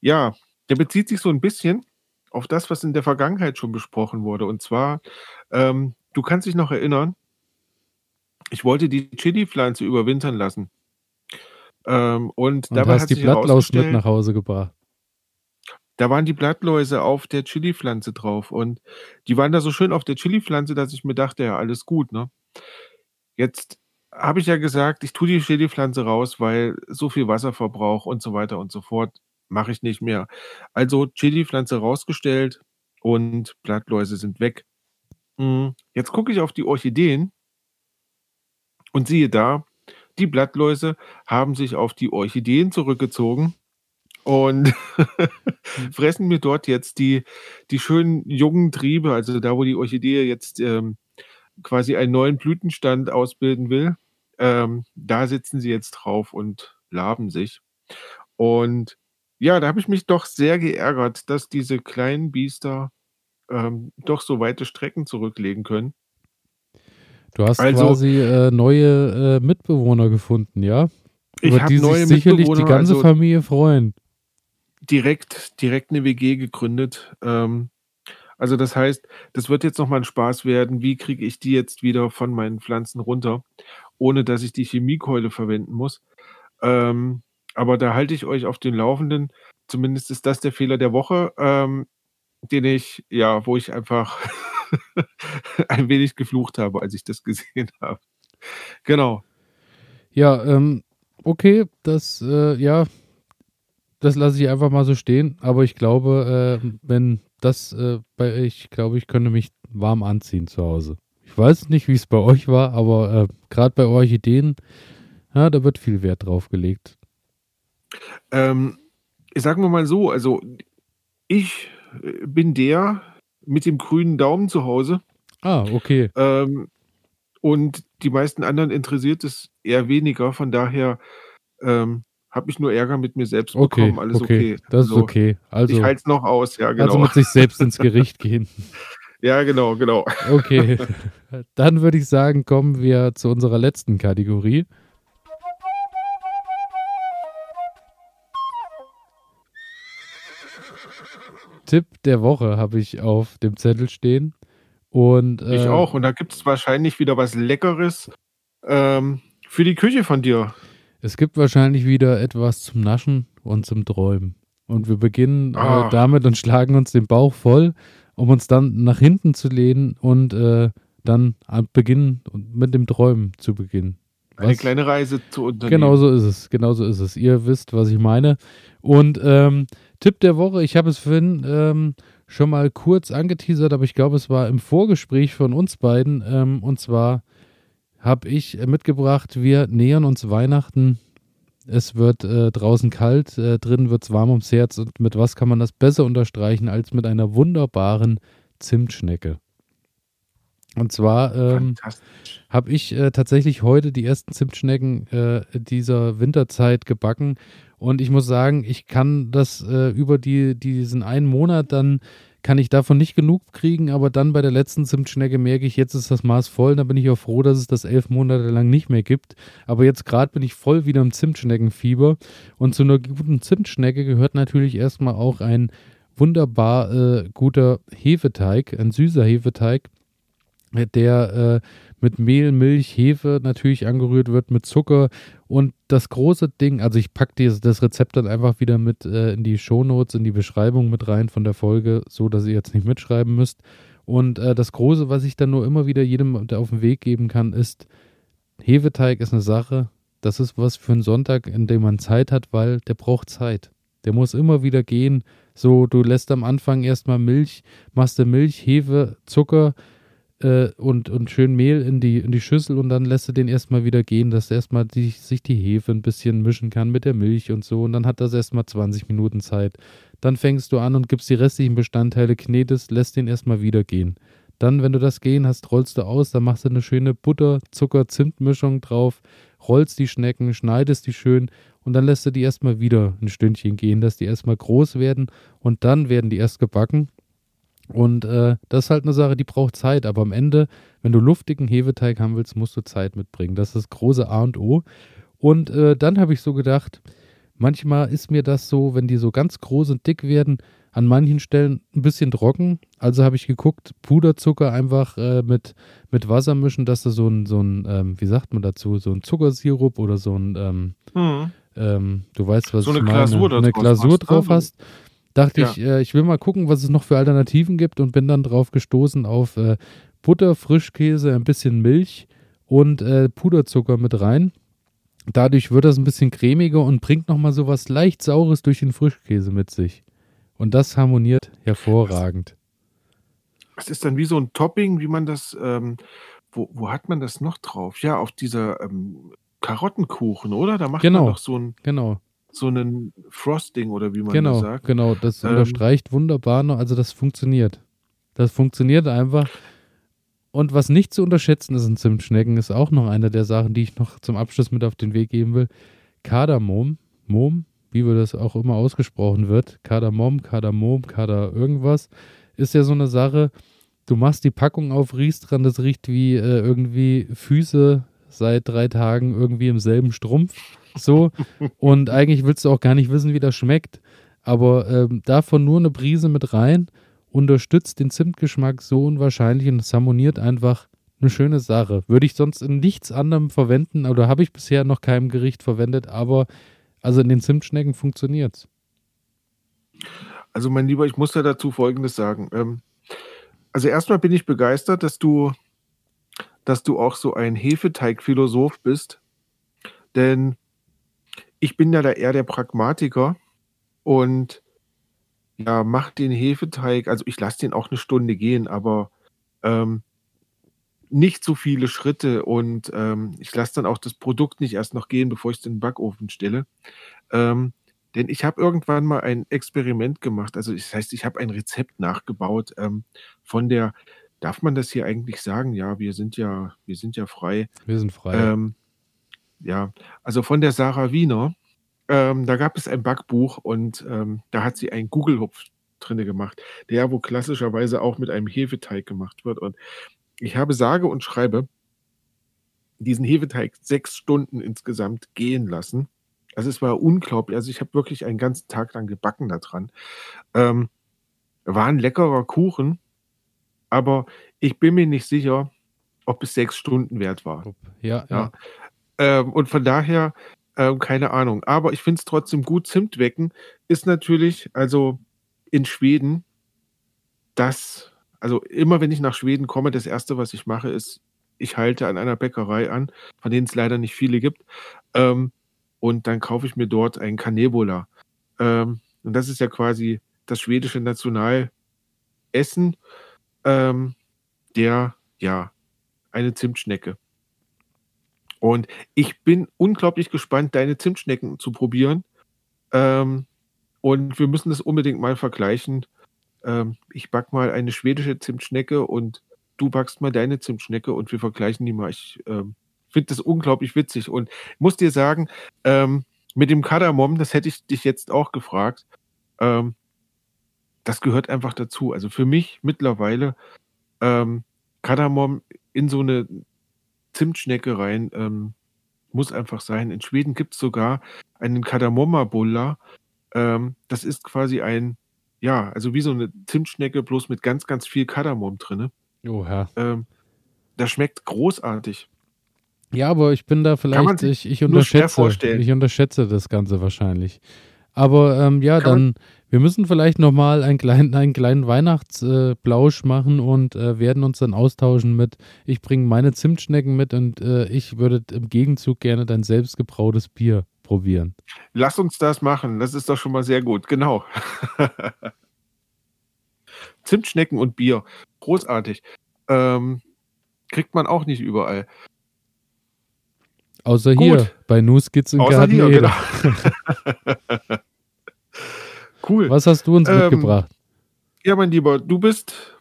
ja, der bezieht sich so ein bisschen auf das, was in der Vergangenheit schon besprochen wurde. Und zwar, ähm, du kannst dich noch erinnern, ich wollte die Chili-Pflanze überwintern lassen. Ähm, und, und dabei hast hat die Blattlaus mit nach Hause gebracht. Da waren die Blattläuse auf der Chili-Pflanze drauf und die waren da so schön auf der Chili-Pflanze, dass ich mir dachte, ja, alles gut, ne? Jetzt habe ich ja gesagt, ich tue die Chili-Pflanze raus, weil so viel Wasserverbrauch und so weiter und so fort mache ich nicht mehr. Also Chili-Pflanze rausgestellt und Blattläuse sind weg. Hm, jetzt gucke ich auf die Orchideen und siehe da, die Blattläuse haben sich auf die Orchideen zurückgezogen und mhm. fressen mir dort jetzt die, die schönen jungen Triebe, also da, wo die Orchidee jetzt ähm, quasi einen neuen Blütenstand ausbilden will, ähm, da sitzen sie jetzt drauf und laben sich. Und ja, da habe ich mich doch sehr geärgert, dass diese kleinen Biester ähm, doch so weite Strecken zurücklegen können. Du hast also, quasi äh, neue äh, Mitbewohner gefunden, ja? Über die sich sicherlich die ganze also Familie freuen. Direkt, direkt eine WG gegründet. Ähm, also das heißt, das wird jetzt nochmal ein Spaß werden. Wie kriege ich die jetzt wieder von meinen Pflanzen runter, ohne dass ich die Chemiekeule verwenden muss? Ähm, aber da halte ich euch auf den Laufenden. Zumindest ist das der Fehler der Woche, ähm, den ich, ja, wo ich einfach ein wenig geflucht habe, als ich das gesehen habe. Genau. Ja, ähm, okay, das, äh, ja, das lasse ich einfach mal so stehen. Aber ich glaube, äh, wenn das äh, bei, ich glaube, ich könnte mich warm anziehen zu Hause. Ich weiß nicht, wie es bei euch war, aber äh, gerade bei Orchideen, ja, da wird viel Wert drauf gelegt. Ähm, sagen wir mal so, also ich äh, bin der mit dem grünen Daumen zu Hause. Ah, okay. Ähm, und die meisten anderen interessiert es eher weniger. Von daher ähm, habe ich nur Ärger mit mir selbst okay, bekommen. Alles okay. okay. Das also, ist okay. Also, ich halte es noch aus, ja, genau. Also mit sich selbst ins Gericht gehen. Ja, genau, genau. Okay. Dann würde ich sagen, kommen wir zu unserer letzten Kategorie. Tipp der Woche habe ich auf dem Zettel stehen. Und, äh, ich auch. Und da gibt es wahrscheinlich wieder was Leckeres ähm, für die Küche von dir. Es gibt wahrscheinlich wieder etwas zum Naschen und zum Träumen. Und wir beginnen äh, ah. äh, damit und schlagen uns den Bauch voll, um uns dann nach hinten zu lehnen und äh, dann beginnen mit dem Träumen zu beginnen. Was? Eine kleine Reise zu unternehmen. Genau so ist es. Genau so ist es. Ihr wisst, was ich meine. Und ähm, Tipp der Woche, ich habe es vorhin ähm, schon mal kurz angeteasert, aber ich glaube, es war im Vorgespräch von uns beiden. Ähm, und zwar habe ich mitgebracht, wir nähern uns Weihnachten. Es wird äh, draußen kalt, äh, drinnen wird es warm ums Herz. Und mit was kann man das besser unterstreichen als mit einer wunderbaren Zimtschnecke? Und zwar ähm, habe ich äh, tatsächlich heute die ersten Zimtschnecken äh, dieser Winterzeit gebacken und ich muss sagen, ich kann das äh, über die, diesen einen Monat dann kann ich davon nicht genug kriegen, aber dann bei der letzten Zimtschnecke merke ich, jetzt ist das Maß voll, da bin ich auch froh, dass es das elf Monate lang nicht mehr gibt. Aber jetzt gerade bin ich voll wieder im Zimtschneckenfieber und zu einer guten Zimtschnecke gehört natürlich erstmal auch ein wunderbar äh, guter Hefeteig, ein süßer Hefeteig, der äh, mit Mehl, Milch, Hefe natürlich angerührt wird, mit Zucker. Und das große Ding, also ich packe das Rezept dann einfach wieder mit äh, in die Shownotes, in die Beschreibung mit rein von der Folge, so dass ihr jetzt nicht mitschreiben müsst. Und äh, das Große, was ich dann nur immer wieder jedem auf den Weg geben kann, ist, Hefeteig ist eine Sache, das ist was für einen Sonntag, in dem man Zeit hat, weil der braucht Zeit. Der muss immer wieder gehen. So, du lässt am Anfang erstmal Milch, machst du Milch, Hefe, Zucker, äh, und, und schön Mehl in die, in die Schüssel und dann lässt du den erstmal wieder gehen, dass erstmal die, sich die Hefe ein bisschen mischen kann mit der Milch und so. Und dann hat das erstmal 20 Minuten Zeit. Dann fängst du an und gibst die restlichen Bestandteile, knetest, lässt den erstmal wieder gehen. Dann, wenn du das gehen hast, rollst du aus, dann machst du eine schöne Butter, Zucker, Zimtmischung drauf, rollst die Schnecken, schneidest die schön und dann lässt du die erstmal wieder ein Stündchen gehen, dass die erstmal groß werden und dann werden die erst gebacken und äh, das ist halt eine Sache, die braucht Zeit. Aber am Ende, wenn du luftigen Hefeteig haben willst, musst du Zeit mitbringen. Das ist das große A und O. Und äh, dann habe ich so gedacht, manchmal ist mir das so, wenn die so ganz groß und dick werden, an manchen Stellen ein bisschen trocken. Also habe ich geguckt, Puderzucker einfach äh, mit, mit Wasser mischen, dass du so ein, so ein ähm, wie sagt man dazu, so ein Zuckersirup oder so ein, ähm, mhm. ähm, du weißt, was so ich eine meine, Glasur eine Glasur hast, drauf ne? hast dachte Ja. ich, äh, ich will mal gucken, was es noch für Alternativen gibt und bin dann drauf gestoßen auf äh, Butter, Frischkäse, ein bisschen Milch und äh, Puderzucker mit rein. Dadurch wird das ein bisschen cremiger und bringt nochmal so was leicht Saures durch den Frischkäse mit sich. Und das harmoniert hervorragend. Es ist dann wie so ein Topping, wie man das, ähm, wo, wo hat man das noch drauf? Ja, auf dieser ähm, Karottenkuchen, oder? Da macht Genau. man doch so, ein, Genau, so einen Frosting oder wie man das genau, sagt. genau. Das Ähm, unterstreicht wunderbar noch. Also das funktioniert. Das funktioniert einfach. Und was nicht zu unterschätzen ist in Zimtschnecken, ist auch noch eine der Sachen, die ich noch zum Abschluss mit auf den Weg geben will. Kardamom, Mom, wie wir das auch immer ausgesprochen wird, Kardamom, Kardamom, Kader irgendwas, ist ja so eine Sache, du machst die Packung auf, riechst dran, das riecht wie äh, irgendwie Füße seit drei Tagen irgendwie im selben Strumpf, so. Und eigentlich willst du auch gar nicht wissen, wie das schmeckt. Aber ähm, davon nur eine Prise mit rein, unterstützt den Zimtgeschmack so unwahrscheinlich und es harmoniert einfach eine schöne Sache. Würde ich sonst in nichts anderem verwenden oder habe ich bisher noch keinem Gericht verwendet, aber also in den Zimtschnecken funktioniert's. Also mein Lieber, ich muss da dazu Folgendes sagen. Ähm, also erstmal bin ich begeistert, dass du, dass du auch so ein Hefeteig-Philosoph bist. Denn ich bin ja da eher der Pragmatiker und ja, mach den Hefeteig, also ich lasse den auch eine Stunde gehen, aber ähm, nicht so viele Schritte und ähm, ich lasse dann auch das Produkt nicht erst noch gehen, bevor ich es in den Backofen stelle. Ähm, denn ich habe irgendwann mal ein Experiment gemacht. Also das heißt, ich habe ein Rezept nachgebaut ähm, von der, darf man das hier eigentlich sagen? Ja, wir sind ja, wir sind ja frei. Wir sind frei. Ja, also von der Sarah Wiener. Ähm, da gab es ein Backbuch und ähm, da hat sie einen Gugelhupf drinne gemacht, der wo klassischerweise auch mit einem Hefeteig gemacht wird. Und ich habe sage und schreibe diesen Hefeteig sechs Stunden insgesamt gehen lassen. Also es war unglaublich. Also ich habe wirklich einen ganzen Tag lang gebacken da dran. Ähm, war ein leckerer Kuchen, aber ich bin mir nicht sicher, ob es sechs Stunden wert war. ja, ja. Ja. Ähm, und von daher, ähm, keine Ahnung. Aber ich finde es trotzdem gut. Zimt wecken ist natürlich, also in Schweden, das, also immer wenn ich nach Schweden komme, das Erste, was ich mache, ist, ich halte an einer Bäckerei an, von denen es leider nicht viele gibt. Ähm, und dann kaufe ich mir dort ein Kanebola. Ähm, und das ist ja quasi das schwedische Nationalessen, ähm, der, ja, eine Zimtschnecke. Und ich bin unglaublich gespannt, deine Zimtschnecken zu probieren. Ähm, und wir müssen das unbedingt mal vergleichen. Ähm, ich back mal eine schwedische Zimtschnecke und du backst mal deine Zimtschnecke und wir vergleichen die mal. Ich ähm, finde das unglaublich witzig und muss dir sagen, ähm, mit dem Kardamom, das hätte ich dich jetzt auch gefragt. Ähm, das gehört einfach dazu. Also für mich mittlerweile ähm, Kardamom in so eine Zimtschnecke rein ähm, muss einfach sein. In Schweden gibt es sogar einen Kardamomma-Bulla. Ähm, das ist quasi ein, ja, also wie so eine Zimtschnecke, bloß mit ganz, ganz viel Kardamom drin. Oh, ja. Ähm, das schmeckt großartig. Ja, aber ich bin da vielleicht, ich, ich unterschätze, ich unterschätze das Ganze wahrscheinlich. Aber ähm, ja, Kann dann, wir müssen vielleicht nochmal einen kleinen, einen kleinen Weihnachtsblausch äh, machen und äh, werden uns dann austauschen mit, ich bringe meine Zimtschnecken mit und äh, ich würde im Gegenzug gerne dein selbstgebrautes Bier probieren. Lass uns das machen, das ist doch schon mal sehr gut, genau. Zimtschnecken und Bier, großartig. Ähm, kriegt man auch nicht überall. Außer Gut. hier, bei News Kids im Garten hier, genau. cool. Was hast du uns ähm, mitgebracht? Ja, mein Lieber, du bist,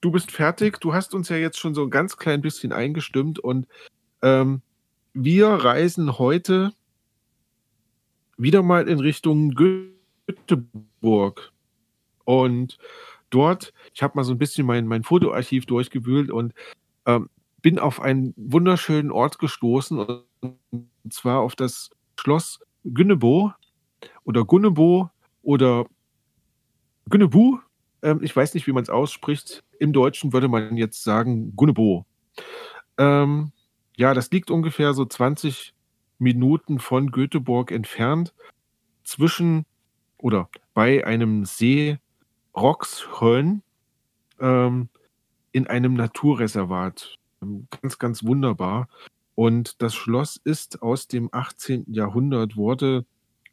du bist fertig. Du hast uns ja jetzt schon so ein ganz klein bisschen eingestimmt und ähm, wir reisen heute wieder mal in Richtung Göteborg. Und dort, ich habe mal so ein bisschen mein, mein Fotoarchiv durchgewühlt und ähm, bin auf einen wunderschönen Ort gestoßen, und zwar auf das Schloss Günnebo oder Gunnebo oder Günnebu. Ähm, ich weiß nicht, wie man es ausspricht. Im Deutschen würde man jetzt sagen Gunnebo. Ähm, ja, das liegt ungefähr so 20 Minuten von Göteborg entfernt, zwischen oder bei einem See Roxhöln ähm, in einem Naturreservat. Ganz, ganz wunderbar. Und das Schloss ist aus dem 18. Jahrhundert, wurde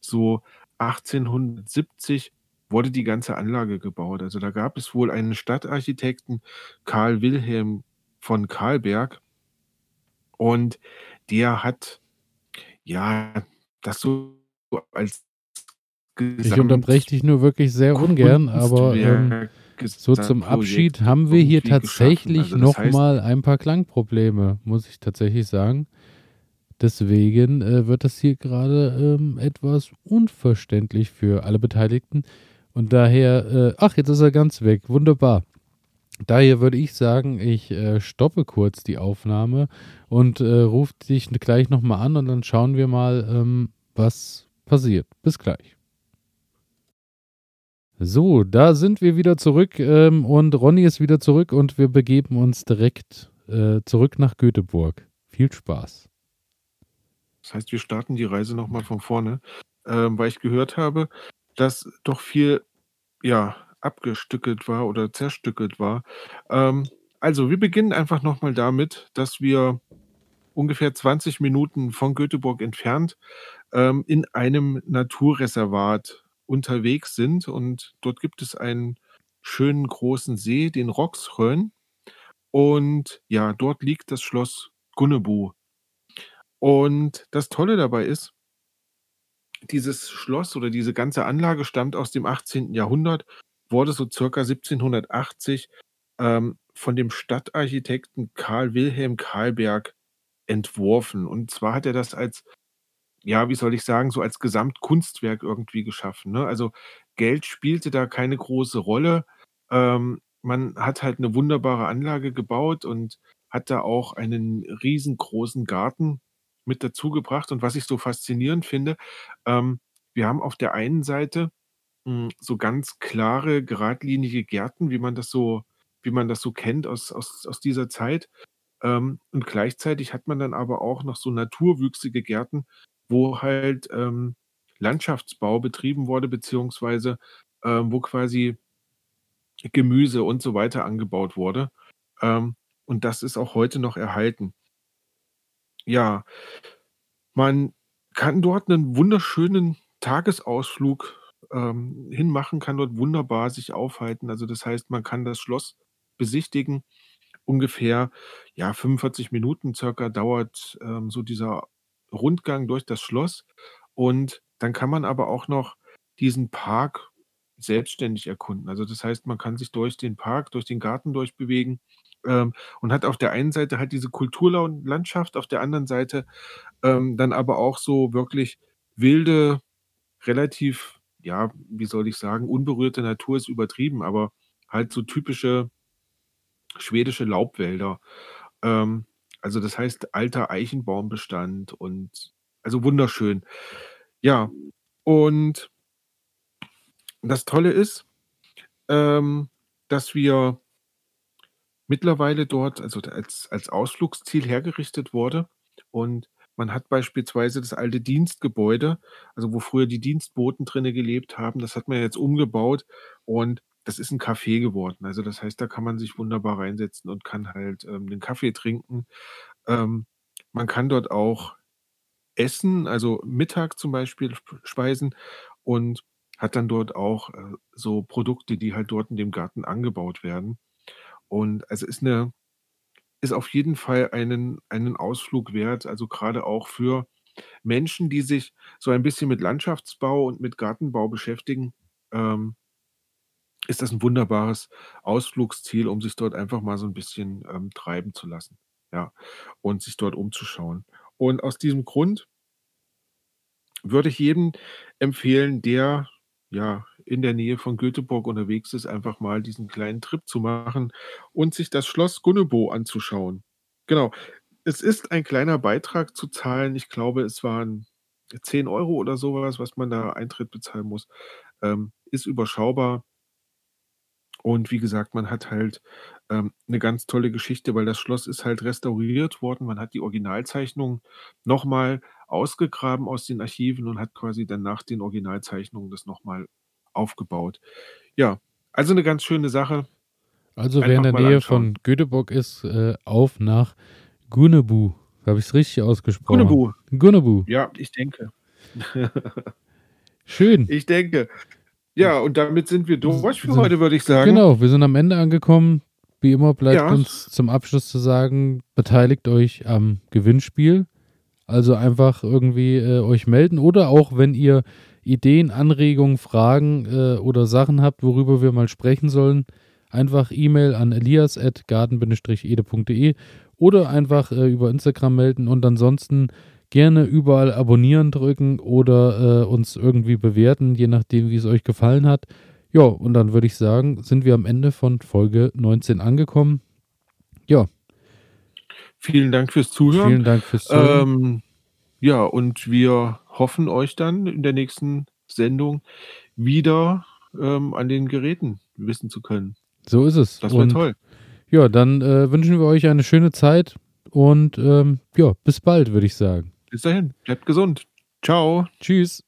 so 1870 wurde die ganze Anlage gebaut. Also da gab es wohl einen Stadtarchitekten, Karl Wilhelm von Karlberg. Und der hat ja das so als ich unterbreche dich nur wirklich sehr ungern, aber ähm, so zum Abschied haben wir hier tatsächlich also nochmal ein paar Klangprobleme, muss ich tatsächlich sagen. Deswegen äh, wird das hier gerade ähm, etwas unverständlich für alle Beteiligten. Und daher, äh, ach, jetzt ist er ganz weg. Wunderbar. Daher würde ich sagen, ich äh, stoppe kurz die Aufnahme und äh, rufe dich gleich nochmal an und dann schauen wir mal, ähm, was passiert. Bis gleich. So, da sind wir wieder zurück ähm, und Ronny ist wieder zurück und wir begeben uns direkt äh, zurück nach Göteborg. Viel Spaß. Das heißt, wir starten die Reise nochmal von vorne, ähm, weil ich gehört habe, dass doch viel ja, abgestückelt war oder zerstückelt war. Ähm, also, wir beginnen einfach nochmal damit, dass wir ungefähr 20 Minuten von Göteborg entfernt ähm, in einem Naturreservat unterwegs sind. Und dort gibt es einen schönen großen See, den Roxrön. Und ja, dort liegt das Schloss Gunnebu. Und das Tolle dabei ist, dieses Schloss oder diese ganze Anlage stammt aus dem 18. Jahrhundert, wurde so circa 1780 ähm, von dem Stadtarchitekten Karl Wilhelm Karlberg entworfen. Und zwar hat er das als ja, wie soll ich sagen, so als Gesamtkunstwerk irgendwie geschaffen, ne? Also, Geld spielte da keine große Rolle. Ähm, man hat halt eine wunderbare Anlage gebaut und hat da auch einen riesengroßen Garten mit dazu gebracht. Und was ich so faszinierend finde, ähm, wir haben auf der einen Seite, hm, so ganz klare, geradlinige Gärten, wie man das so wie man das so kennt aus aus aus dieser Zeit. Ähm, und gleichzeitig hat man dann aber auch noch so naturwüchsige Gärten, wo halt ähm, Landschaftsbau betrieben wurde, beziehungsweise ähm, wo quasi Gemüse und so weiter angebaut wurde. Ähm, und das ist auch heute noch erhalten. Ja, man kann dort einen wunderschönen Tagesausflug ähm, hinmachen, kann dort wunderbar sich aufhalten. Also das heißt, man kann das Schloss besichtigen. Ungefähr ja 45 Minuten circa dauert ähm, so dieser Rundgang durch das Schloss und dann kann man aber auch noch diesen Park selbstständig erkunden. Also das heißt, man kann sich durch den Park, durch den Garten durchbewegen ähm, und hat auf der einen Seite halt diese Kulturlandschaft, auf der anderen Seite ähm, dann aber auch so wirklich wilde, relativ ja, wie soll ich sagen, unberührte Natur ist übertrieben, aber halt so typische schwedische Laubwälder. Ähm, also das heißt alter Eichenbaumbestand und also wunderschön. Ja, und das Tolle ist, ähm, dass wir mittlerweile dort, also als, als Ausflugsziel hergerichtet wurde und man hat beispielsweise das alte Dienstgebäude, also wo früher die Dienstboten drinnen gelebt haben, das hat man jetzt umgebaut und das ist ein Café geworden. Also das heißt, da kann man sich wunderbar reinsetzen und kann halt ähm, den Kaffee trinken. Ähm, man kann dort auch essen, also Mittag zum Beispiel speisen und hat dann dort auch äh, so Produkte, die halt dort in dem Garten angebaut werden. Und also ist eine ist auf jeden Fall einen einen Ausflug wert, also gerade auch für Menschen, die sich so ein bisschen mit Landschaftsbau und mit Gartenbau beschäftigen, ähm, ist das ein wunderbares Ausflugsziel, um sich dort einfach mal so ein bisschen, ähm, treiben zu lassen, ja, und sich dort umzuschauen. Und aus diesem Grund würde ich jedem empfehlen, der, ja, in der Nähe von Göteborg unterwegs ist, einfach mal diesen kleinen Trip zu machen und sich das Schloss Gunnebo anzuschauen. Genau. Es ist ein kleiner Beitrag zu zahlen. Ich glaube, es waren 10 Euro oder sowas, was man da Eintritt bezahlen muss. Ähm, ist überschaubar. Und wie gesagt, man hat halt, ähm, 'ne ganz tolle Geschichte, weil das Schloss ist halt restauriert worden. Man hat die Originalzeichnung noch mal ausgegraben aus den Archiven und hat quasi dann nach den Originalzeichnungen das noch mal aufgebaut. Ja, also eine ganz schöne Sache. Also wer in der Nähe anschauen. von Göteborg ist, äh, auf nach Gunebu. Habe ich es richtig ausgesprochen? Gunebu. Gunebu. Ja, ich denke. Schön. Ich denke. Ja, und damit sind wir durch für heute, würde ich sagen. Genau, wir sind am Ende angekommen. Wie immer bleibt ja. uns zum Abschluss zu sagen, beteiligt euch am Gewinnspiel. Also einfach irgendwie äh, euch melden oder auch wenn ihr Ideen, Anregungen, Fragen äh, oder Sachen habt, worüber wir mal sprechen sollen, einfach E-Mail an elias.garden-ede.de oder einfach äh, über Instagram melden und ansonsten gerne überall abonnieren drücken oder äh, uns irgendwie bewerten, je nachdem, wie es euch gefallen hat. Ja, und dann würde ich sagen, sind wir am Ende von Folge 19 angekommen. Ja. Vielen Dank fürs Zuhören. Vielen Dank fürs Zuhören. Ähm, ja, und wir hoffen, euch dann in der nächsten Sendung wieder ähm, an den Geräten wissen zu können. So ist es. Das war toll. Ja, dann äh, wünschen wir euch eine schöne Zeit und ähm, ja, bis bald, würde ich sagen. Bis dahin, bleibt gesund. Ciao. Tschüss.